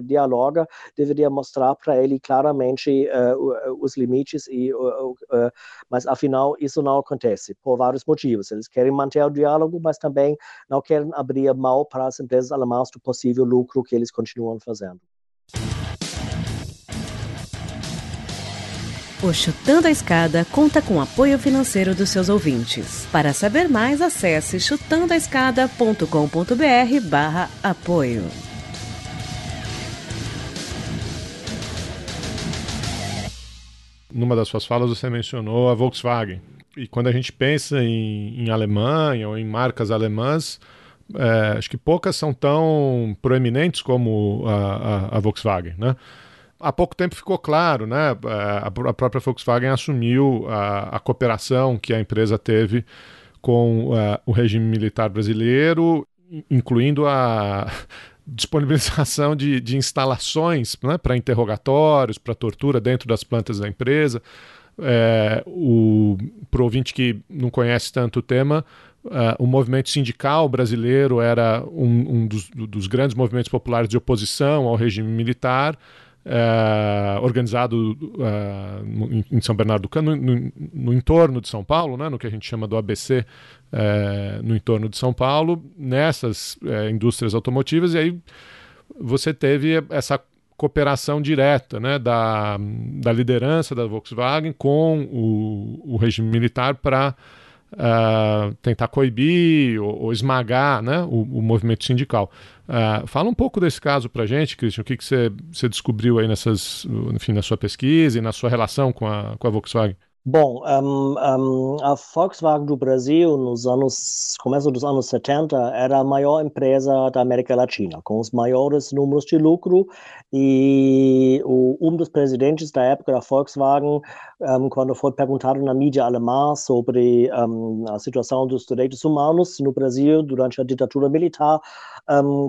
dialoga, deveria mostrar para ele claramente uh, os limites, e, uh, uh, mas afinal isso não acontece, por vários motivos. Eles querem manter o diálogo, mas também não querem abrir mão para as empresas alemãs do possível lucro que eles continuam fazendo. O Chutando a Escada conta com apoio financeiro dos seus ouvintes. Para saber mais, acesse chutandoaescada.com.br barra apoio. Numa das suas falas você mencionou a Volkswagen. E quando a gente pensa em, em Alemanha ou em marcas alemãs, é, acho que poucas são tão proeminentes como a, a, a Volkswagen, né? Há pouco tempo ficou claro, né? A, própria Volkswagen assumiu a, a cooperação que a empresa teve com uh, o regime militar brasileiro, incluindo a <laughs> disponibilização de, de instalações né, para interrogatórios, para tortura dentro das plantas da empresa. É, o ouvinte que não conhece tanto o tema, uh, o movimento sindical brasileiro era um, um dos, dos, grandes movimentos populares de oposição ao regime militar é, organizado uh, em São Bernardo do Campo, no, no, no, entorno de São Paulo, né, no que a gente chama do ABC, é, no entorno de São Paulo, nessas indústrias automotivas, e aí você teve essa cooperação direta né, da, da liderança da Volkswagen com o, o regime militar para uh, tentar coibir ou, ou esmagar né, o, o, movimento sindical. Uh, fala um pouco desse caso para gente, Christian, o que, você descobriu aí nessas, enfim, na sua pesquisa e na sua relação com a, com a Volkswagen? Bom, um, um, a Volkswagen do Brasil, nos anos, começo dos anos 70, era a maior empresa da América Latina, com os maiores números de lucro. E o, um dos presidentes da época da Volkswagen, um, quando foi perguntado na mídia alemã sobre a situação dos direitos humanos no Brasil durante a ditadura militar,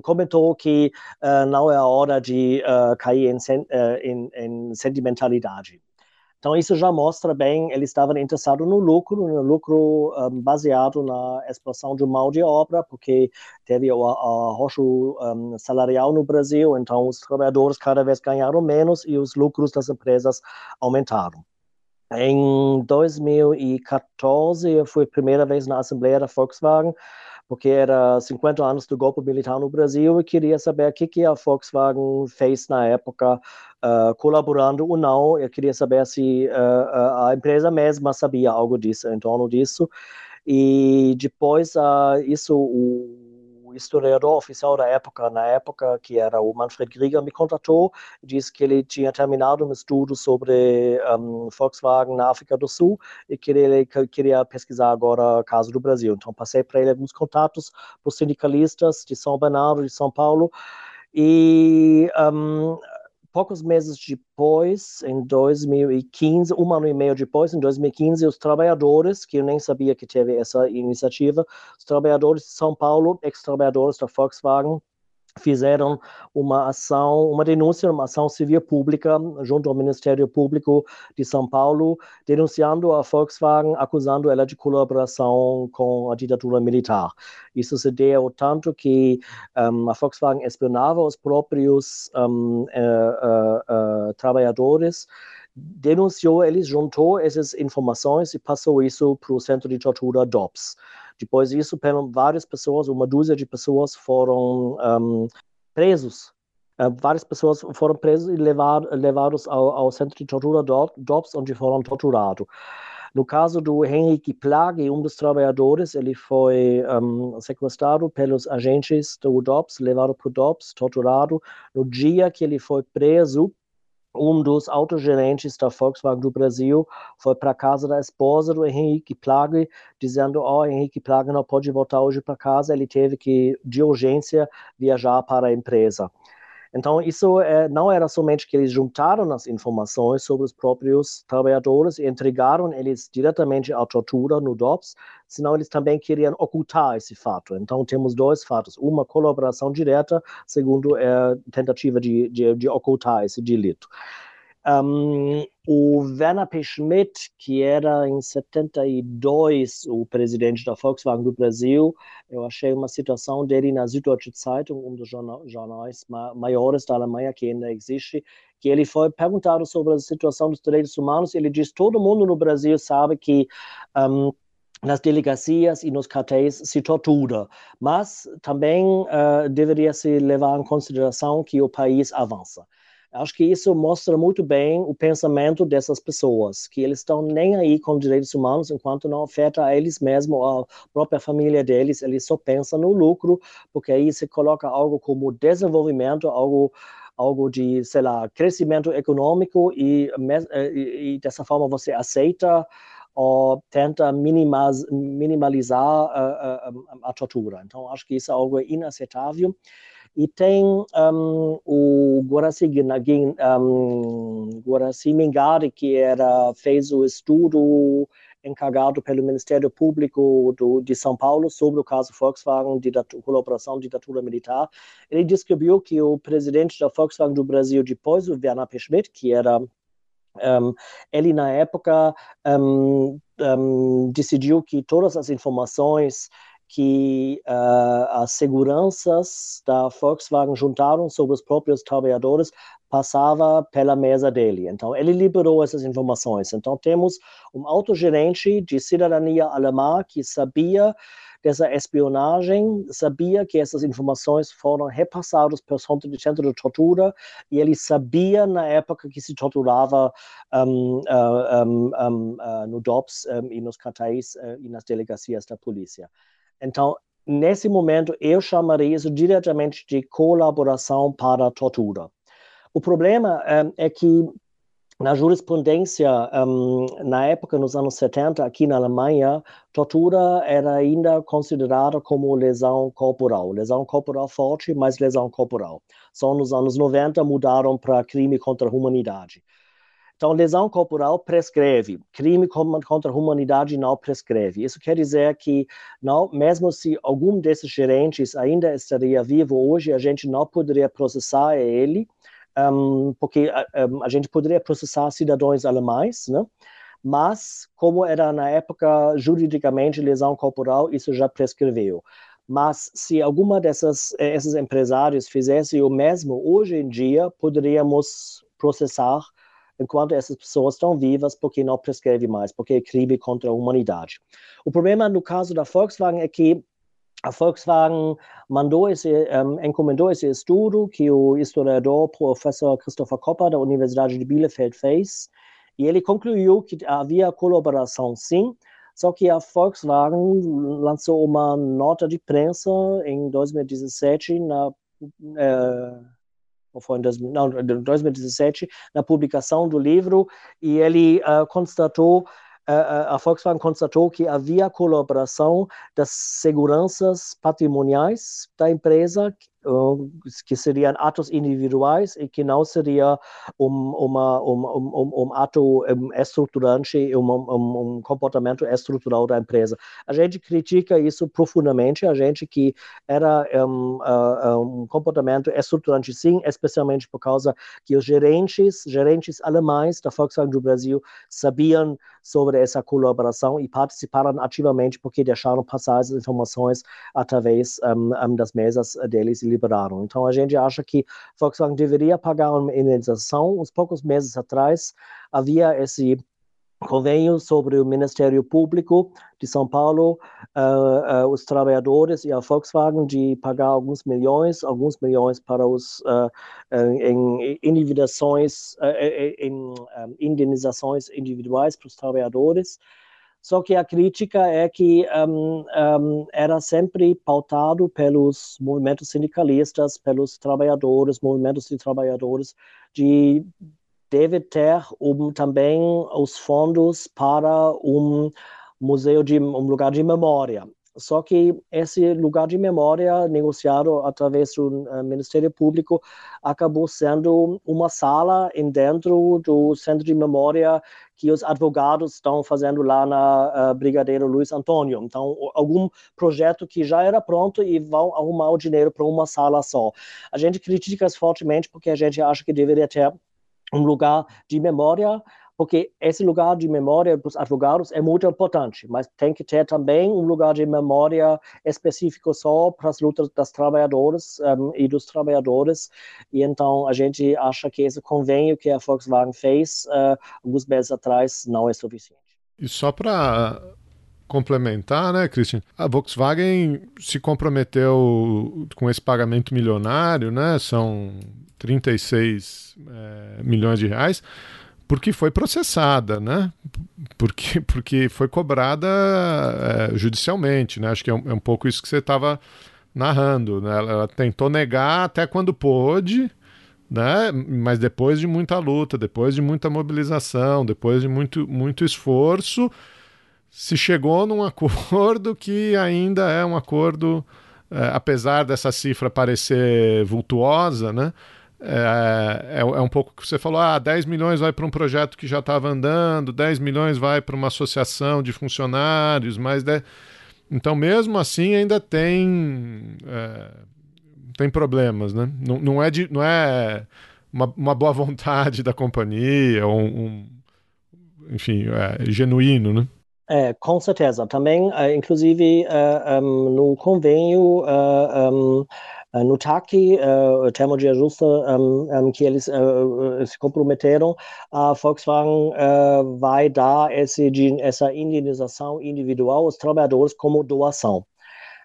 comentou que uh, não é a hora de uh, cair em, uh, em, em sentimentalidade. Então, isso já mostra bem, eles estavam interessados no lucro, no lucro um, baseado na expansão de mão de obra, porque teve o arroxo um, salarial no Brasil, então os trabalhadores cada vez ganharam menos e os lucros das empresas aumentaram. Em 2014, eu fui a primeira vez na Assembleia da Volkswagen, porque era 50 anos do golpe militar no Brasil e queria saber o que, que a Volkswagen fez na época, uh, colaborando ou não. Eu queria saber se uh, a empresa mesma sabia algo disso, em torno disso. E depois, uh, isso, o historiador oficial da época, na época, que era o Manfred Krieger, me contatou disse que ele tinha terminado um estudo sobre um, Volkswagen na África do Sul e que ele queria pesquisar agora o caso do Brasil. Então, passei para ele alguns contatos para os sindicalistas de São Bernardo, de São Paulo, e um, poucos meses depois, em 2015, um ano e meio depois, em 2015, os trabalhadores, que eu nem sabia que teve essa iniciativa, os trabalhadores de São Paulo, ex-trabalhadores da Volkswagen, fizeram uma ação, uma denúncia, uma ação civil pública junto ao Ministério Público de São Paulo, denunciando a Volkswagen, acusando ela de colaboração com a ditadura militar. Isso se deu tanto que um, a Volkswagen espionava os próprios um, uh, uh, uh, trabalhadores, denunciou eles, juntou essas informações e passou isso para o centro de tortura DOPS. Depois disso, várias pessoas, uma dúzia de pessoas foram um, presos. Uh, várias pessoas foram presas e levar, levados ao, ao, centro de tortura DOPS, onde foram torturados. No caso do Henrique Plage, um dos trabalhadores, ele foi um, sequestrado pelos agentes do DOPS, levado para o DOPS, torturado. No dia que ele foi preso, um dos autogerentes da Volkswagen do Brasil foi para casa da esposa do Henrique Plage, dizendo: Ó, oh, Henrique Plage não pode voltar hoje para casa, ele teve que, de urgência, viajar para a empresa. Então, isso é, não era somente que eles juntaram as informações sobre os próprios trabalhadores e entregaram eles diretamente à tortura no DOPS, senão eles também queriam ocultar esse fato. Então, temos dois fatos. Uma, colaboração direta, segundo, é tentativa de, de, de ocultar esse delito. Um, o Werner P. Schmidt, que era em 72 o presidente da Volkswagen do Brasil, eu achei uma citação dele na Süddeutsche Zeitung, um dos jornais maiores da Alemanha que ainda existe, que ele foi perguntado sobre a situação dos direitos humanos. Ele diz: todo mundo no Brasil sabe que um, nas delegacias e nos cartéis se tortura, mas também uh, deveria se levar em consideração que o país avança. Acho que isso mostra muito bem o pensamento dessas pessoas, que eles estão nem aí com direitos humanos enquanto não afeta a eles mesmos, a própria família deles, eles só pensam no lucro, porque aí se coloca algo como desenvolvimento, algo algo de, sei lá, crescimento econômico e, e, e dessa forma você aceita ou tenta minimalizar a, a, a, tortura. Então, acho que isso é algo inaceitável. E tem um, o Guaraci, um, Guaraci Mingari, que era, fez o estudo encarregado pelo Ministério Público do, de São Paulo sobre o caso Volkswagen, de colaboração ditadura militar. Ele descreveu que o presidente da Volkswagen do Brasil, depois o Werner P. Schmidt, que era um, ele na época um, um, decidiu que todas as informações que uh, as seguranças da Volkswagen juntaram sobre os próprios trabalhadores passava pela mesa dele. Então, ele liberou essas informações. Então, temos um autogerente de cidadania alemã que sabia dessa espionagem, sabia que essas informações foram repassadas para o centro de, tortura e ele sabia na época que se torturava um, uh, um, um, uh, no DOPS e nos cartéis e nas delegacias da polícia. Então, nesse momento, eu chamaria isso diretamente de colaboração para a tortura. O problema um, é que na jurisprudência, um, na época, nos anos 70, aqui na Alemanha, tortura era ainda considerada como lesão corporal. Lesão corporal forte, mas lesão corporal. Só nos anos 90 mudaram para crime contra a humanidade. Então, lesão corporal prescreve, crime contra a humanidade não prescreve. Isso quer dizer que, não, mesmo se algum desses gerentes ainda estaria vivo hoje, a gente não poderia processar ele, um, porque um, a gente poderia processar cidadãos alemães, né? mas, como era na época juridicamente lesão corporal, isso já prescreveu. Mas se alguma dessas esses empresários fizesse o mesmo hoje em dia, poderíamos processar enquanto essas pessoas estão vivas, porque não prescreve mais, porque é crime contra a humanidade. O problema no caso da Volkswagen é que a Volkswagen mandou esse, um, encomendou esse estudo que o historiador professor Christopher Kopper da Universidade de Bielefeld fez, e ele concluiu que havia colaboração sim, só que a Volkswagen lançou uma nota de prensa em 2017 na uh, ou foi em dois, não, 2017, na publicação do livro, e ele uh, constatou a Volkswagen constatou que havia colaboração das seguranças patrimoniais da empresa que seriam atos individuais e que não seria um, uma, um, um, um ato estruturante, um, comportamento estrutural da empresa. A gente critica isso profundamente, a gente que era um, comportamento estruturante sim, especialmente por causa que os gerentes, gerentes alemães da Volkswagen do Brasil sabiam sobre essa colaboração e participaram ativamente porque deixaram passar essas informações através das mesas deles e liberaram. Então a gente acha que Volkswagen deveria pagar uma indenização. Uns poucos meses atrás havia esse convênio sobre o Ministério Público de São Paulo, uh, uh, os trabalhadores e a Volkswagen de pagar alguns milhões, alguns milhões para os uh, em em indenizações individuais para os trabalhadores. Só que a crítica é que um, um, era sempre pautado pelos movimentos sindicalistas, pelos trabalhadores, movimentos de trabalhadores, de deve ter um, também os fundos para um museu de um lugar de memória. Só que esse lugar de memória negociado através do uh, Ministério Público acabou sendo uma sala dentro do centro de memória que os advogados estão fazendo lá na uh, Brigadeiro Luiz Antônio. Então, algum projeto que já era pronto e vão arrumar o dinheiro para uma sala só. A gente critica fortemente porque a gente acha que deveria ter um lugar de memória porque esse lugar de memória para os advogados é muito importante, mas tem que ter também um lugar de memória específico só para as lutas das trabalhadoras um, e dos trabalhadores. E então a gente acha que esse convênio que a Volkswagen fez uh, alguns meses atrás não é suficiente. E só para complementar, né, Christian? A Volkswagen se comprometeu com esse pagamento milionário, né? São 36 é, milhões de reais porque foi processada, né? Porque, porque foi cobrada é, judicialmente, né? Acho que é um, é um pouco isso que você estava narrando, né? Ela, ela, tentou negar até quando pôde, né? Mas depois de muita luta, depois de muita mobilização, depois de muito, muito esforço, se chegou num <laughs> acordo que ainda é um acordo, é, apesar dessa cifra parecer vultuosa, né? É, é, é, um pouco que você falou: ah, 10 milhões vai para um projeto que já estava andando, 10 milhões vai para uma associação de funcionários. De... Então, mesmo assim, ainda tem, é, tem problemas, né? Não, não é, de, não é uma, uma boa vontade da companhia, ou um, um enfim, é, genuíno, né? É, com certeza. Também, uh, inclusive, um, no convênio, um, no TAC, o termo de ajuste um, que eles se comprometeram, a Volkswagen vai dar esse, essa indenização individual aos trabalhadores como doação.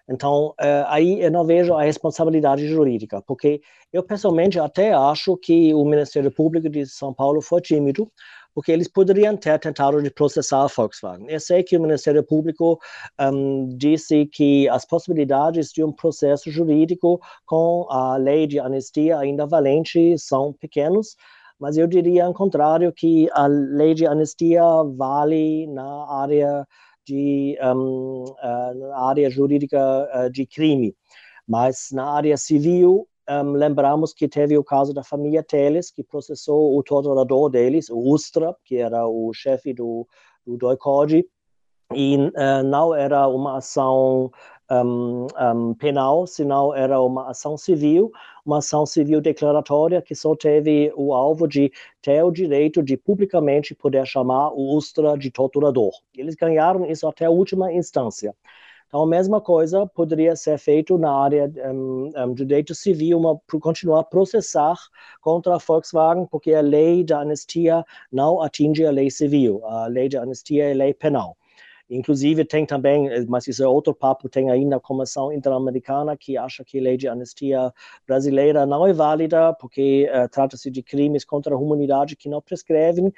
Então, aí eu não vejo a responsabilidade jurídica, porque eu pessoalmente até acho que o Ministério Público de São Paulo foi tímido, porque eles poderiam ter tentado de processar a Volkswagen. Eu sei que o Ministério Público um, disse que as possibilidades de um processo jurídico com a lei de anistia ainda valente são pequenos, mas eu diria ao contrário que a lei de anistia vale na área de um, uh, na área jurídica uh, de crime, mas na área civil um, lembramos que teve o caso da família Teles, que processou o torturador deles, o Ustra, que era o chefe do, do Doikodi, e uh, não era uma ação um, um, penal, senão era uma ação civil, uma ação civil declaratória que só teve o alvo de ter o direito de publicamente poder chamar o Ustra de torturador. Eles ganharam isso até a última instância. Então, a mesma coisa poderia ser feito na área um, um, de direito civil, uma, continuar a processar contra a Volkswagen, porque a lei da anistia não atinge a lei civil. A lei de anistia é lei penal. Inclusive, tem também, mas isso é outro papo, tem ainda a Comissão Interamericana que acha que a lei de anistia brasileira não é válida, porque uh, trata-se de crimes contra a humanidade que não prescrevem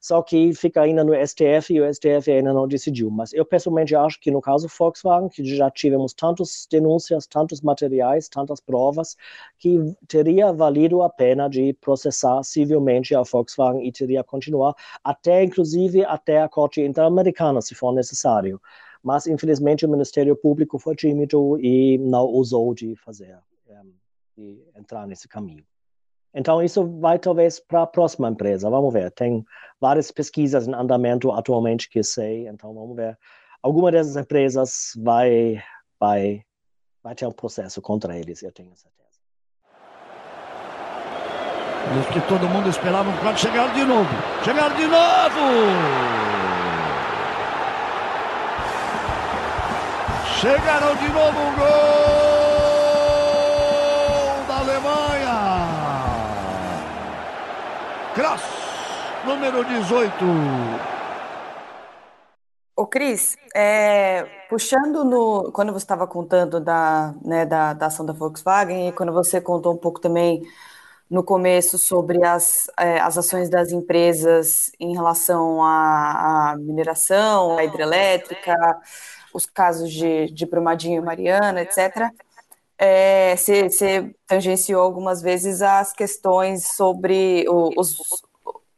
só que fica ainda no STF e o STF ainda não decidiu. Mas eu pessoalmente acho que no caso Volkswagen, que já tivemos tantas denúncias, tantos materiais, tantas provas, que teria valido a pena de processar civilmente a Volkswagen e teria continuar até, inclusive, até a Corte Interamericana, se for necessário. Mas, infelizmente, o Ministério Público foi tímido e não ousou de fazer, eh, de entrar nesse caminho. Então, isso vai talvez para a próxima empresa. Vamos ver. Tem várias pesquisas em andamento atualmente que sei. Então, vamos ver. Alguma dessas empresas vai, vai, vai ter um processo contra eles, eu tenho certeza. Isso que todo mundo esperava pode chegar de novo. Chegar de novo! Chegaram de novo um gol! Cross, número 18. Ô, Cris, é, puxando no. Quando você estava contando da, né, da, da, ação da Volkswagen, e quando você contou um pouco também no começo sobre as, é, as ações das empresas em relação à, à mineração, à hidrelétrica, os casos de, de Brumadinho e Mariana, etc é, você tangenciou algumas vezes as questões sobre o, os,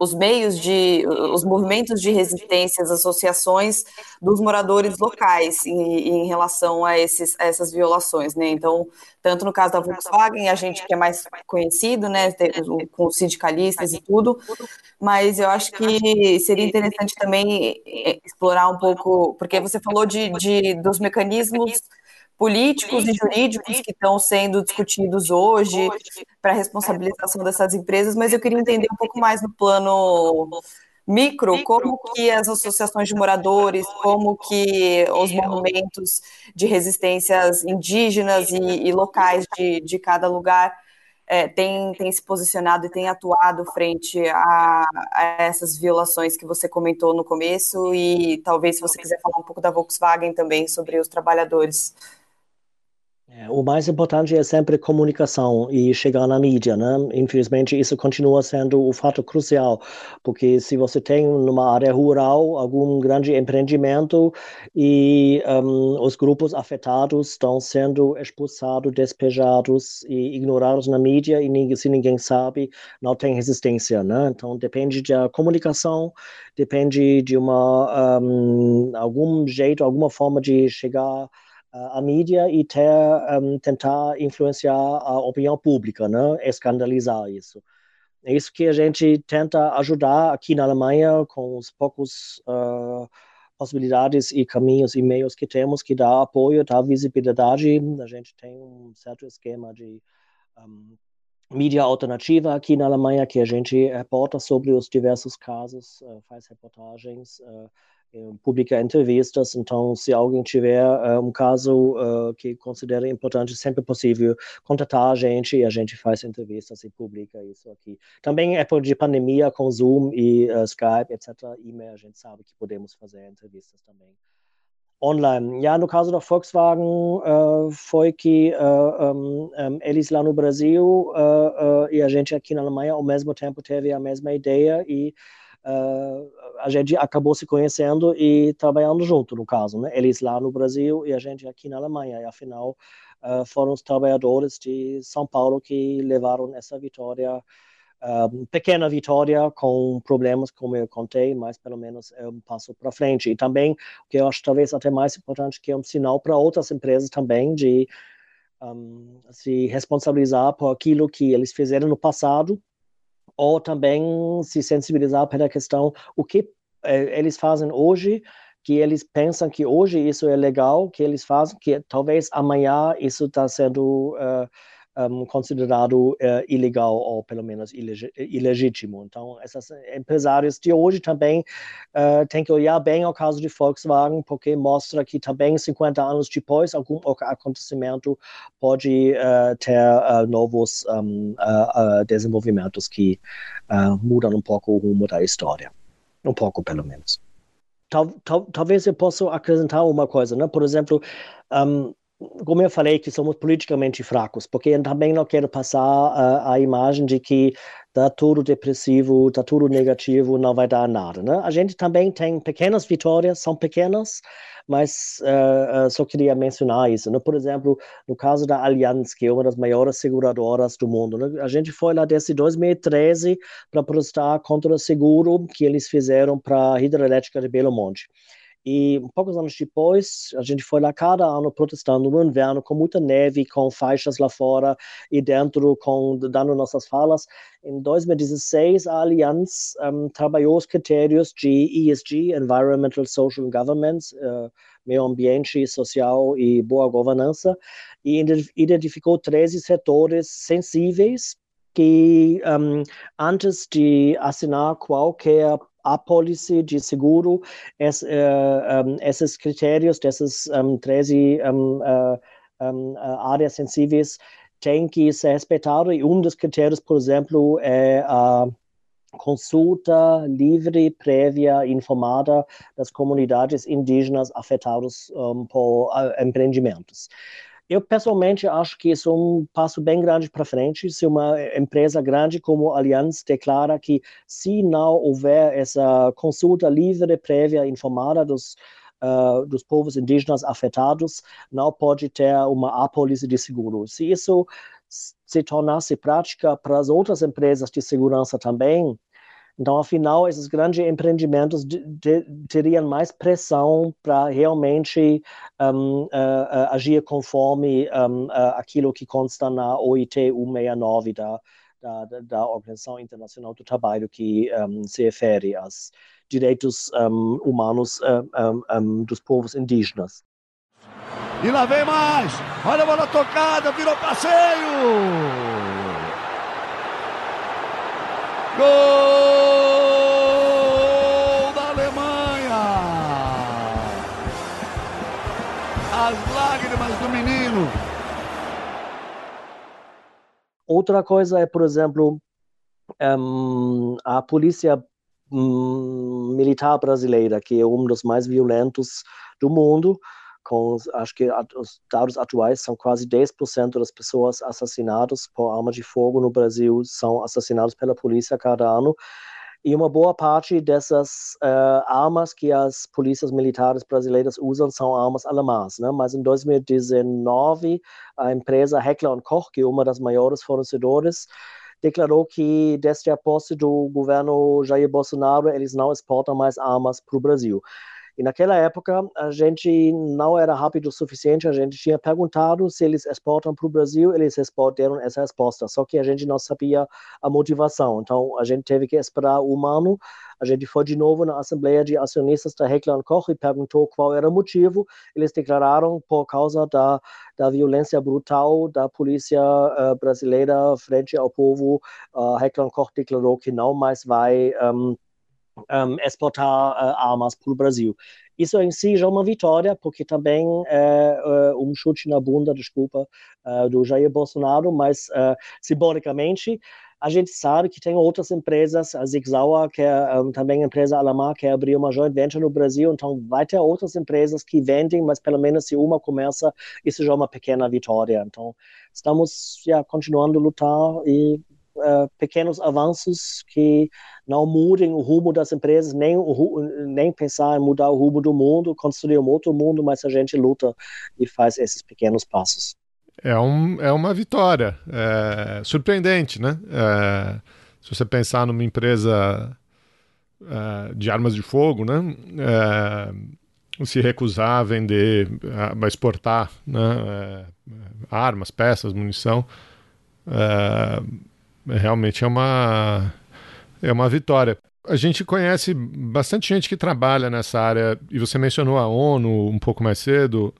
os meios de, os movimentos de resistência, as associações dos moradores locais em, em relação a, esses, a essas violações, né? Então, tanto no caso da Volkswagen, a gente que é mais conhecido, né, com os sindicalistas e tudo, mas eu acho que seria interessante também é, explorar um pouco, porque você falou de, de dos mecanismos políticos e jurídicos que estão sendo discutidos hoje para a responsabilização dessas empresas, mas eu queria entender um pouco mais no plano micro, como que as associações de moradores, como que os movimentos de resistências indígenas e, e locais de, de cada lugar é, têm, têm se posicionado e têm atuado frente a, a, essas violações que você comentou no começo e talvez se você quiser falar um pouco da Volkswagen também sobre os trabalhadores. É, o mais importante é sempre comunicação e chegar na mídia, né? Infelizmente, isso continua sendo o fato crucial, porque se você tem numa área rural algum grande empreendimento e um, os grupos afetados estão sendo expulsados, despejados e ignorados na mídia e ninguém, se ninguém sabe, não tem resistência, né? Então, depende da comunicação, depende de uma um, algum jeito, alguma forma de chegar a mídia e ter, um, tentar influenciar a opinião pública, né? escandalizar isso. É isso que a gente tenta ajudar aqui na Alemanha com os poucos uh, possibilidades e caminhos e meios que temos que dá apoio, dá visibilidade. A gente tem um certo esquema de um, mídia alternativa aqui na Alemanha que a gente reporta sobre os diversos casos, uh, faz reportagens. Uh, publica entrevistas, então se alguém tiver uh, um caso uh, que considera importante, sempre possível contatar a gente e a gente faz entrevistas e publica isso aqui. Também época de pandemia com Zoom e uh, Skype, etc., e-mail, a gente sabe que podemos fazer entrevistas também. Online. Ja, no caso da Volkswagen foi que um, um, eles lá no Brasil e a gente aqui na Alemanha ao mesmo tempo teve a mesma ideia e uh, a gente acabou se conhecendo e trabalhando junto, no caso, né? Eles lá no Brasil e a gente aqui na Alemanha. E afinal, uh, foram os trabalhadores de São Paulo que levaram essa vitória, uh, pequena vitória com problemas, como eu contei, mas pelo menos é um passo para frente. E também, o que eu acho talvez até mais importante, que é um sinal para outras empresas também de um, se responsabilizar por aquilo que eles fizeram no passado ou também se sensibilizar pela questão o que eh, eles fazem hoje que eles pensam que hoje isso é legal, que eles fazem, que talvez amanhã isso está sendo uh, um, considerado uh, ilegal ou pelo menos ileg ilegítimo. Então, esses empresários de hoje também uh, têm que olhar bem ao caso de Volkswagen, porque mostra que também 50 anos depois algum acontecimento pode uh, ter novos um, desenvolvimentos que mudam um pouco o rumo da história, um pouco pelo menos. Tal, tal, talvez eu possa acrescentar uma coisa, né? Por exemplo, um, como eu falei, que somos politicamente fracos, porque eu também não quero passar a, a imagem de que está tudo depressivo, está tudo negativo, não vai dar nada. Né? A gente também tem pequenas vitórias, são pequenas, mas uh, uh, só queria mencionar isso. Né? Por exemplo, no caso da Allianz, que é uma das maiores seguradoras do mundo, né? a gente foi lá desde 2013 para protestar contra o seguro que eles fizeram para a hidrelétrica de Belo Monte. E poucos anos depois, a gente foi lá cada ano protestando no inverno, com muita neve, com faixas lá fora e dentro, com, dando nossas falas. Em 2016, a Allianz um, trabalhou os critérios de ESG, Environmental, Social Governance, uh, meio ambiente, social e boa governança, e identificou 13 setores sensíveis que um, antes de assinar qualquer a policy de seguro, es, um, esses critérios desses um, 13 um, uh, um, áreas sensíveis têm que ser respeitados e um dos critérios, por exemplo, é a consulta livre, prévia, informada das comunidades indígenas afetadas um, por uh, empreendimentos. Eu pessoalmente acho que isso é um passo bem grande para frente. Se uma empresa grande como a Allianz declara que se não houver essa consulta livre, prévia, informada dos Uh, dos povos indígenas afetados, não pode ter uma apólice de seguro. Se isso se tornasse prática para as outras empresas de segurança também, Então, afinal, esses grandes empreendimentos teriam mais pressão para realmente um, uh, uh, agir conforme um, uh, aquilo que consta na OIT 169 da, da, da Organização Internacional do Trabalho, que um, se refere aos direitos humanos dos povos indígenas. E lá vem mais! Olha a bola tocada, virou passeio! Gol Outra coisa é, por exemplo, a polícia um, militar brasileira, que é um dos mais violentos do mundo, com acho que os dados atuais são quase 10% das pessoas assassinadas por arma de fogo no Brasil são assassinadas pela polícia cada ano. E uma boa parte dessas uh, armas que as polícias militares brasileiras usam são armas alemãs, né? Mas em 2019, a empresa Heckler Koch, que é uma das maiores fornecedoras, declarou que desde a posse do governo Jair Bolsonaro, eles não exportam mais armas para o Brasil. E naquela época a gente não era rápido o suficiente, a gente tinha perguntado se eles exportam para o Brasil, eles deram essa resposta, só que a gente não sabia a motivação. Então a gente teve que esperar um ano. A gente foi de novo na Assembleia de Acionistas da Heckler Koch e perguntou qual era o motivo. Eles declararam por causa da, da violência brutal da polícia uh, brasileira frente ao povo. Uh, Heckler Koch declarou que não mais vai um, um, exportar uh, armas para o Brasil. Isso em si já é uma vitória, porque também é uh, um chute na bunda, desculpa, uh, do Jair Bolsonaro, mas simbolicamente a gente sabe que tem outras empresas, a Sig Sauer, que é um, também empresa alemã, que abriu uma joint venture no Brasil, então vai ter outras empresas que vendem, mas pelo menos se uma começa, isso já é uma pequena vitória. Então, estamos já continuando a lutar e uh, pequenos avanços que não mudem o rumo das empresas, nem, nem pensar em mudar o rumo do mundo, construir um outro mundo, mas a gente luta e faz esses pequenos passos. É, um, é uma vitória. É, surpreendente, né? É, se você pensar numa empresa é, de armas de fogo, né? É, se recusar a vender, a, exportar né? É, armas, peças, munição, realmente é uma, é uma vitória. A gente conhece bastante gente que trabalha nessa área, e você mencionou a ONU um pouco mais cedo,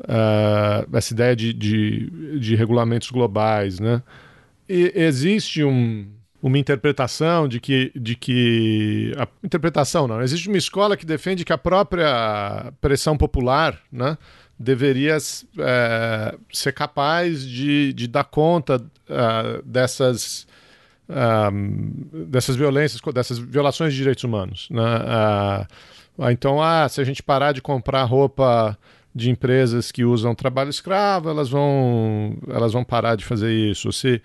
uh, essa ideia de, de, de, regulamentos globais, né? E existe um, uma interpretação de que, de que a interpretação não existe uma escola que defende que a própria pressão popular, né, deveria é, ser capaz de, de dar conta uh, dessas uh, dessas violências, dessas violações de direitos humanos. Né? Uh, então, ah, se a gente parar de comprar roupa de empresas que usam trabalho escravo, elas vão, elas vão parar de fazer isso. Se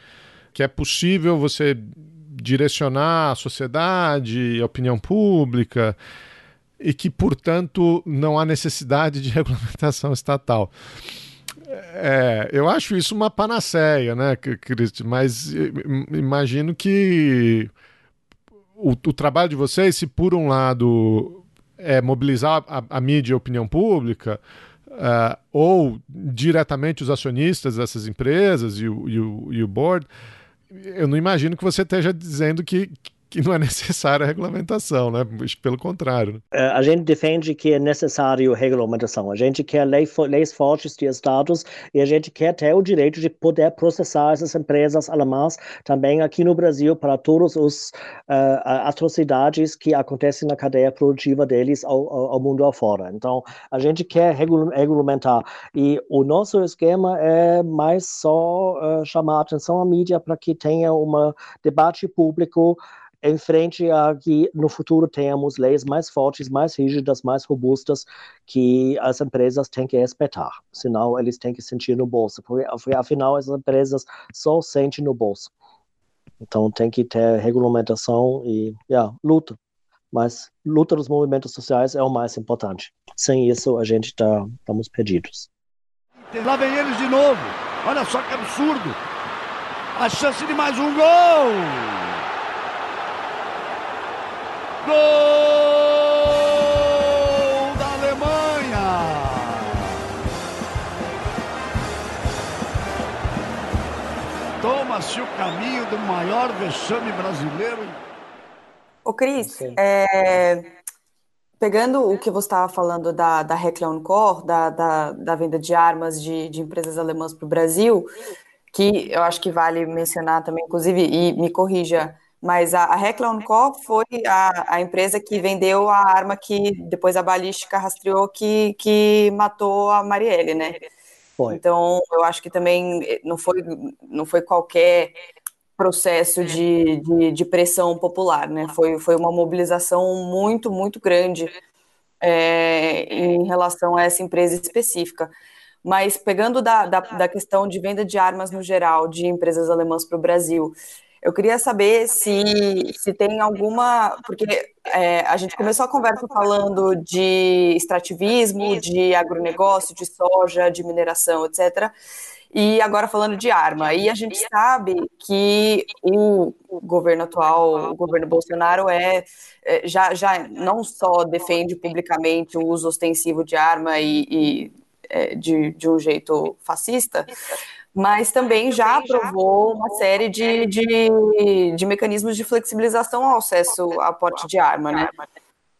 que é possível você direcionar a sociedade, a opinião pública, e que, portanto, não há necessidade de <laughs> regulamentação estatal. É, eu acho isso uma panaceia, né, Cristi? Mas imagino que o, o, trabalho de vocês, se por um lado é mobilizar a, a mídia e a opinião pública, uh, ou diretamente os acionistas dessas empresas e o, e o, e o board, eu não imagino que você esteja dizendo que, que não é necessária a regulamentação, né? Pelo contrário. Né? É, a gente defende que é necessário regulamentação. A gente quer leis fortes de estados e a gente quer ter o direito de poder processar essas empresas alemãs também aqui no Brasil para todas as uh, atrocidades que acontecem na cadeia produtiva deles ao, ao, mundo afora. Então, a gente quer regulamentar e o nosso esquema é mais só uh, chamar a atenção à mídia para que tenha um debate público em frente a que no futuro tenhamos leis mais fortes, mais rígidas, mais robustas que as empresas têm que respeitar. Senão eles têm que sentir no bolso, porque afinal as empresas só sentem no bolso. Então tem que ter regulamentação e yeah, luta. Mas luta dos movimentos sociais é o mais importante. Sem isso a gente está estamos perdidos. Lá vem eles de novo. Olha só que absurdo. A chance de mais um gol. Gol da Alemanha! Toma-se o caminho do maior vexame brasileiro. Ô, Cris, é, pegando o que você estava falando da, da Reclaim Core, da, da, da, venda de armas de, de empresas alemãs para o Brasil, que eu acho que vale mencionar também, inclusive, e me corrija, mas a, a Core foi a, a empresa que vendeu a arma que depois a balística rastreou que, que matou a Marielle, né? Foi. Então, eu acho que também não foi, não foi qualquer processo de, de, de, pressão popular, né? Foi, foi uma mobilização muito, muito grande é, em relação a essa empresa específica. Mas pegando da, da, da questão de venda de armas no geral, de empresas alemãs para o Brasil, eu queria saber se, se tem alguma. Porque é, a gente começou a conversa falando de extrativismo, de agronegócio, de soja, de mineração, etc e agora falando de arma. E a gente sabe que o governo atual, o governo Bolsonaro, é, é já, já não só defende publicamente o uso ostensivo de arma e, e é, de, de um jeito fascista, mas também já aprovou uma série de, de, de mecanismos de flexibilização ao acesso a porte de arma, né?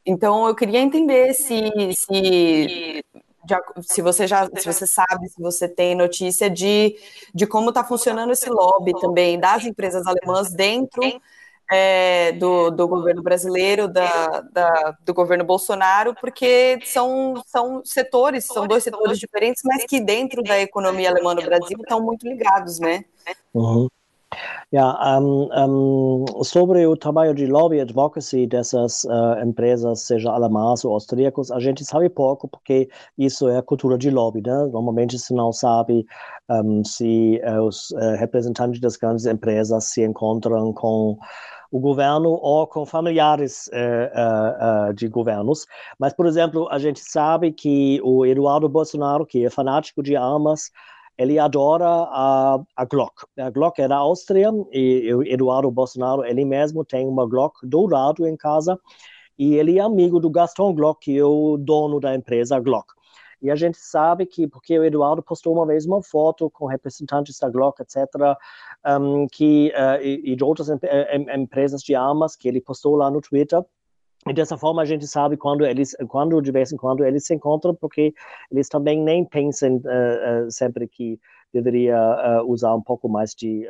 Então eu queria entender se, se se você já se você sabe, se você tem notícia de, de como está funcionando esse lobby também das empresas alemãs dentro é, do, do governo brasileiro, da, da, do governo Bolsonaro, porque são, são setores, são dois setores diferentes, mas que dentro da economia alemã no Brasil estão muito ligados, né? Uhum. Um, um, sobre o trabalho de lobby advocacy dessas uh, empresas, seja alemãs ou austríacas, a gente sabe pouco porque isso é a cultura de lobby, né? Normalmente se não sabe um, se uh, os uh, representantes das grandes empresas se encontram com o governo ou com familiares de governos. Mas, por exemplo, a gente sabe que o Eduardo Bolsonaro, que é fanático de armas, ele adora a, a Glock. A Glock é da Áustria e o Eduardo Bolsonaro, ele mesmo tem uma Glock dourado em casa e ele é amigo do Gaston Glock, que é o dono da empresa Glock. E a gente sabe que, porque o Eduardo postou uma vez uma foto com representantes da Glock, etc., um, que, uh, e, e, de outras em, em, empresas de armas que ele postou lá no Twitter, e dessa forma a gente sabe quando eles, quando de vez em quando eles se encontram, porque eles também nem pensam uh, uh, sempre que deveria uh, usar um pouco mais de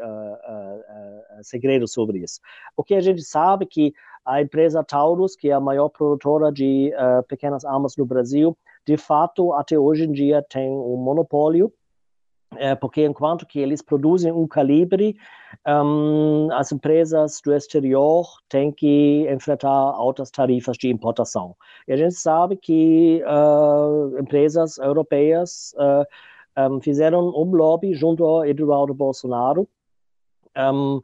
segredo sobre isso. O que a gente sabe que a empresa Taurus, que é a maior produtora de pequenas armas no Brasil, de fato até hoje em dia tem um monopólio é, porque enquanto que eles produzem um calibre, um, as empresas do exterior têm que enfrentar altas tarifas de importação. E a gente sabe que uh, empresas europeias uh, um, fizeram um lobby junto ao Eduardo Bolsonaro um,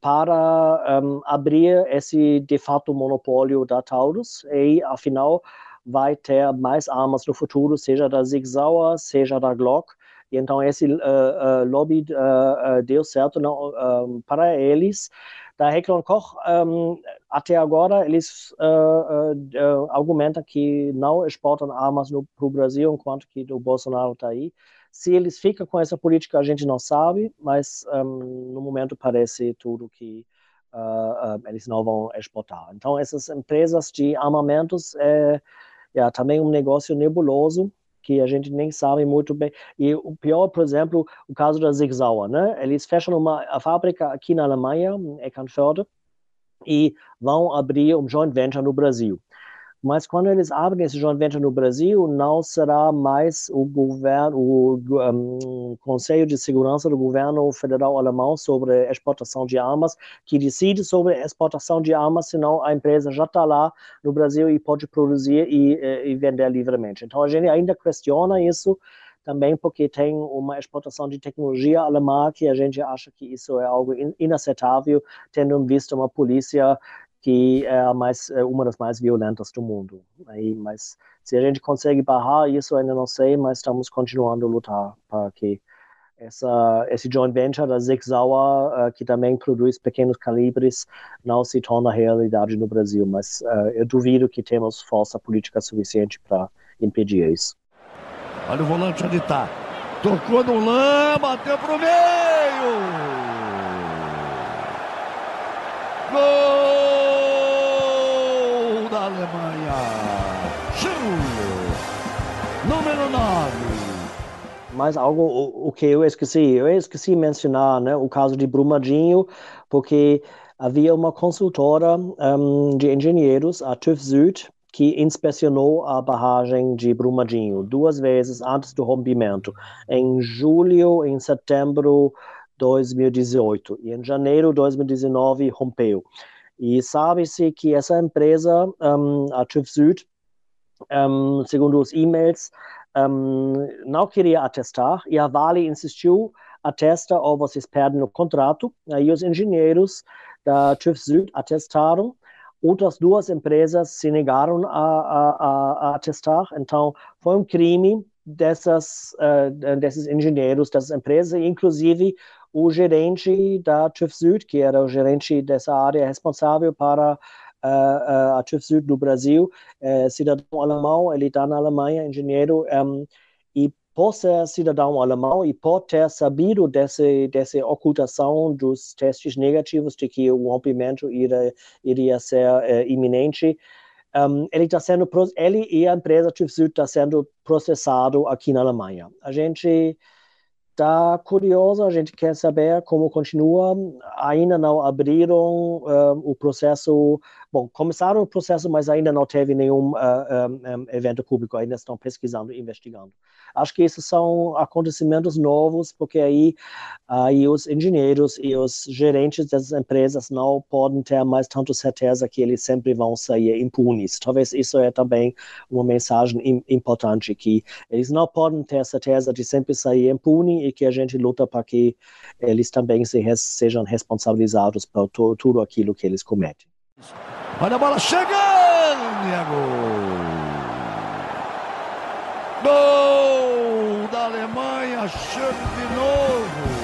para abrir esse, de fato, monopólio da Taurus e, afinal, vai ter mais armas no futuro, seja da Sig Sauer, seja da Glock, e então esse uh, uh, lobby uh, deu certo não, para eles. Da Reclon Koch, um, até agora, eles argumentam que não exportam armas para o Brasil, enquanto que o Bolsonaro está aí. Se eles ficam com essa política, a gente não sabe, mas um, no momento parece tudo que eles não vão exportar. Então, essas empresas de armamentos é, é também um negócio nebuloso que a gente nem sabe muito bem. E o pior, por exemplo, o caso da Sauer, né? Eles fecham uma fábrica aqui na Alemanha, em Eckernförde, e vão abrir um joint venture no Brasil. Mas quando eles abrem esse joint venture no Brasil, não será mais o governo, o um, Conselho de Segurança do Governo Federal Alemão sobre exportação de armas que decide sobre exportação de armas, senão a empresa já está lá no Brasil e pode produzir e, e vender livremente. Então a gente ainda questiona isso também porque tem uma exportação de tecnologia alemã que a gente acha que isso é algo inaceitável, tendo visto uma polícia que é, mais, é uma das mais violentas do mundo. Aí, mas se a gente consegue barrar isso, ainda não sei, mas estamos continuando a lutar para que essa, esse joint venture da Zig Sauer, uh, que também produz pequenos calibres, não se torna realidade no Brasil, mas uh, eu duvido que temos força política suficiente para impedir isso. Olha o volante onde está. Tocou no lã, bateu pro meio! Gol mais algo o, o, que eu esqueci. Eu esqueci de mencionar né, o caso de Brumadinho, porque havia uma consultora um, de engenheiros, a TÜV Süd, que inspecionou a barragem de Brumadinho duas vezes antes do rompimento, em julho e em setembro de 2018. E em janeiro de 2019 rompeu. E sabe-se que essa empresa, um, a TÜV Süd, um, segundo os e-mails, um, não queria atestar e a Vale insistiu, atesta ou vocês perdem o contrato. Aí os engenheiros da TÜV Süd atestaram, outras duas empresas se negaram a, a, a atestar, então foi um crime dessas, uh, desses engenheiros, dessas empresas, inclusive o gerente da TÜV Süd, que era o gerente dessa área responsável para a TÜV Süd do Brasil, é, cidadão alemão, ele está na Alemanha, engenheiro, um, e por ser cidadão alemão e por ter sabido desse, dessa ocultação dos testes negativos de que o rompimento iria, iria ser uh, iminente, um, ele está sendo ele e a empresa TÜV está sendo processado aqui na Alemanha. A gente está curioso, a gente quer saber como continua. Ainda não abriram uh, o processo. Bom, começaram o processo, mas ainda não teve nenhum uh, eh, um, um, evento público. Ainda estão pesquisando e investigando. Acho que esses são acontecimentos novos, porque aí, aí os engenheiros e os gerentes dessas empresas não podem ter mais tanto certeza que eles sempre vão sair impunes. Talvez isso é também uma mensagem importante, que eles não podem ter certeza de sempre sair impune e que a gente luta para que eles também se sejam responsabilizados por tudo aquilo que eles cometem. Olha a bola chegando, Diego! Gol da Alemanha, chame de novo.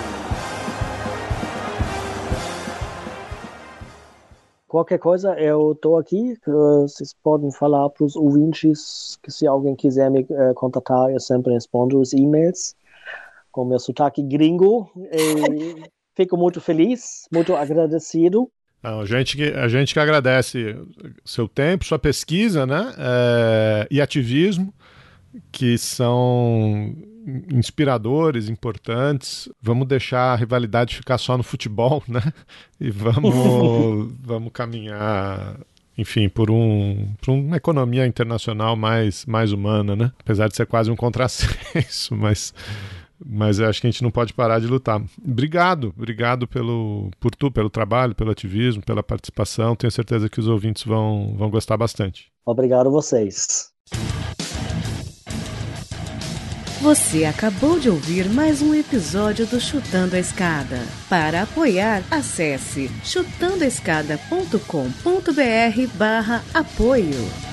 Qualquer coisa, eu estou aqui. Vocês podem falar para os ouvintes que se alguém quiser me uh, contatar, eu sempre respondo os e-mails com meu sotaque gringo. E <laughs> fico muito feliz, muito agradecido. Não, a, gente que, a gente que agradece seu tempo, sua pesquisa né? É, e ativismo que são inspiradores, importantes. Vamos deixar a rivalidade ficar só no futebol, <laughs> né? E vamos, <laughs> vamos caminhar, enfim, por, um, por uma economia internacional mais, mais humana, né? Apesar de ser quase um contrassenso, <laughs> mas, mas eu acho que a gente não pode parar de lutar. Obrigado, obrigado pelo, por tu, pelo trabalho, pelo ativismo, pela participação. Tenho certeza que os ouvintes vão, vão gostar bastante. Obrigado a vocês. Você acabou de ouvir mais um episódio do Chutando a Escada. Para apoiar, acesse chutandoaescada.com.br barra apoio.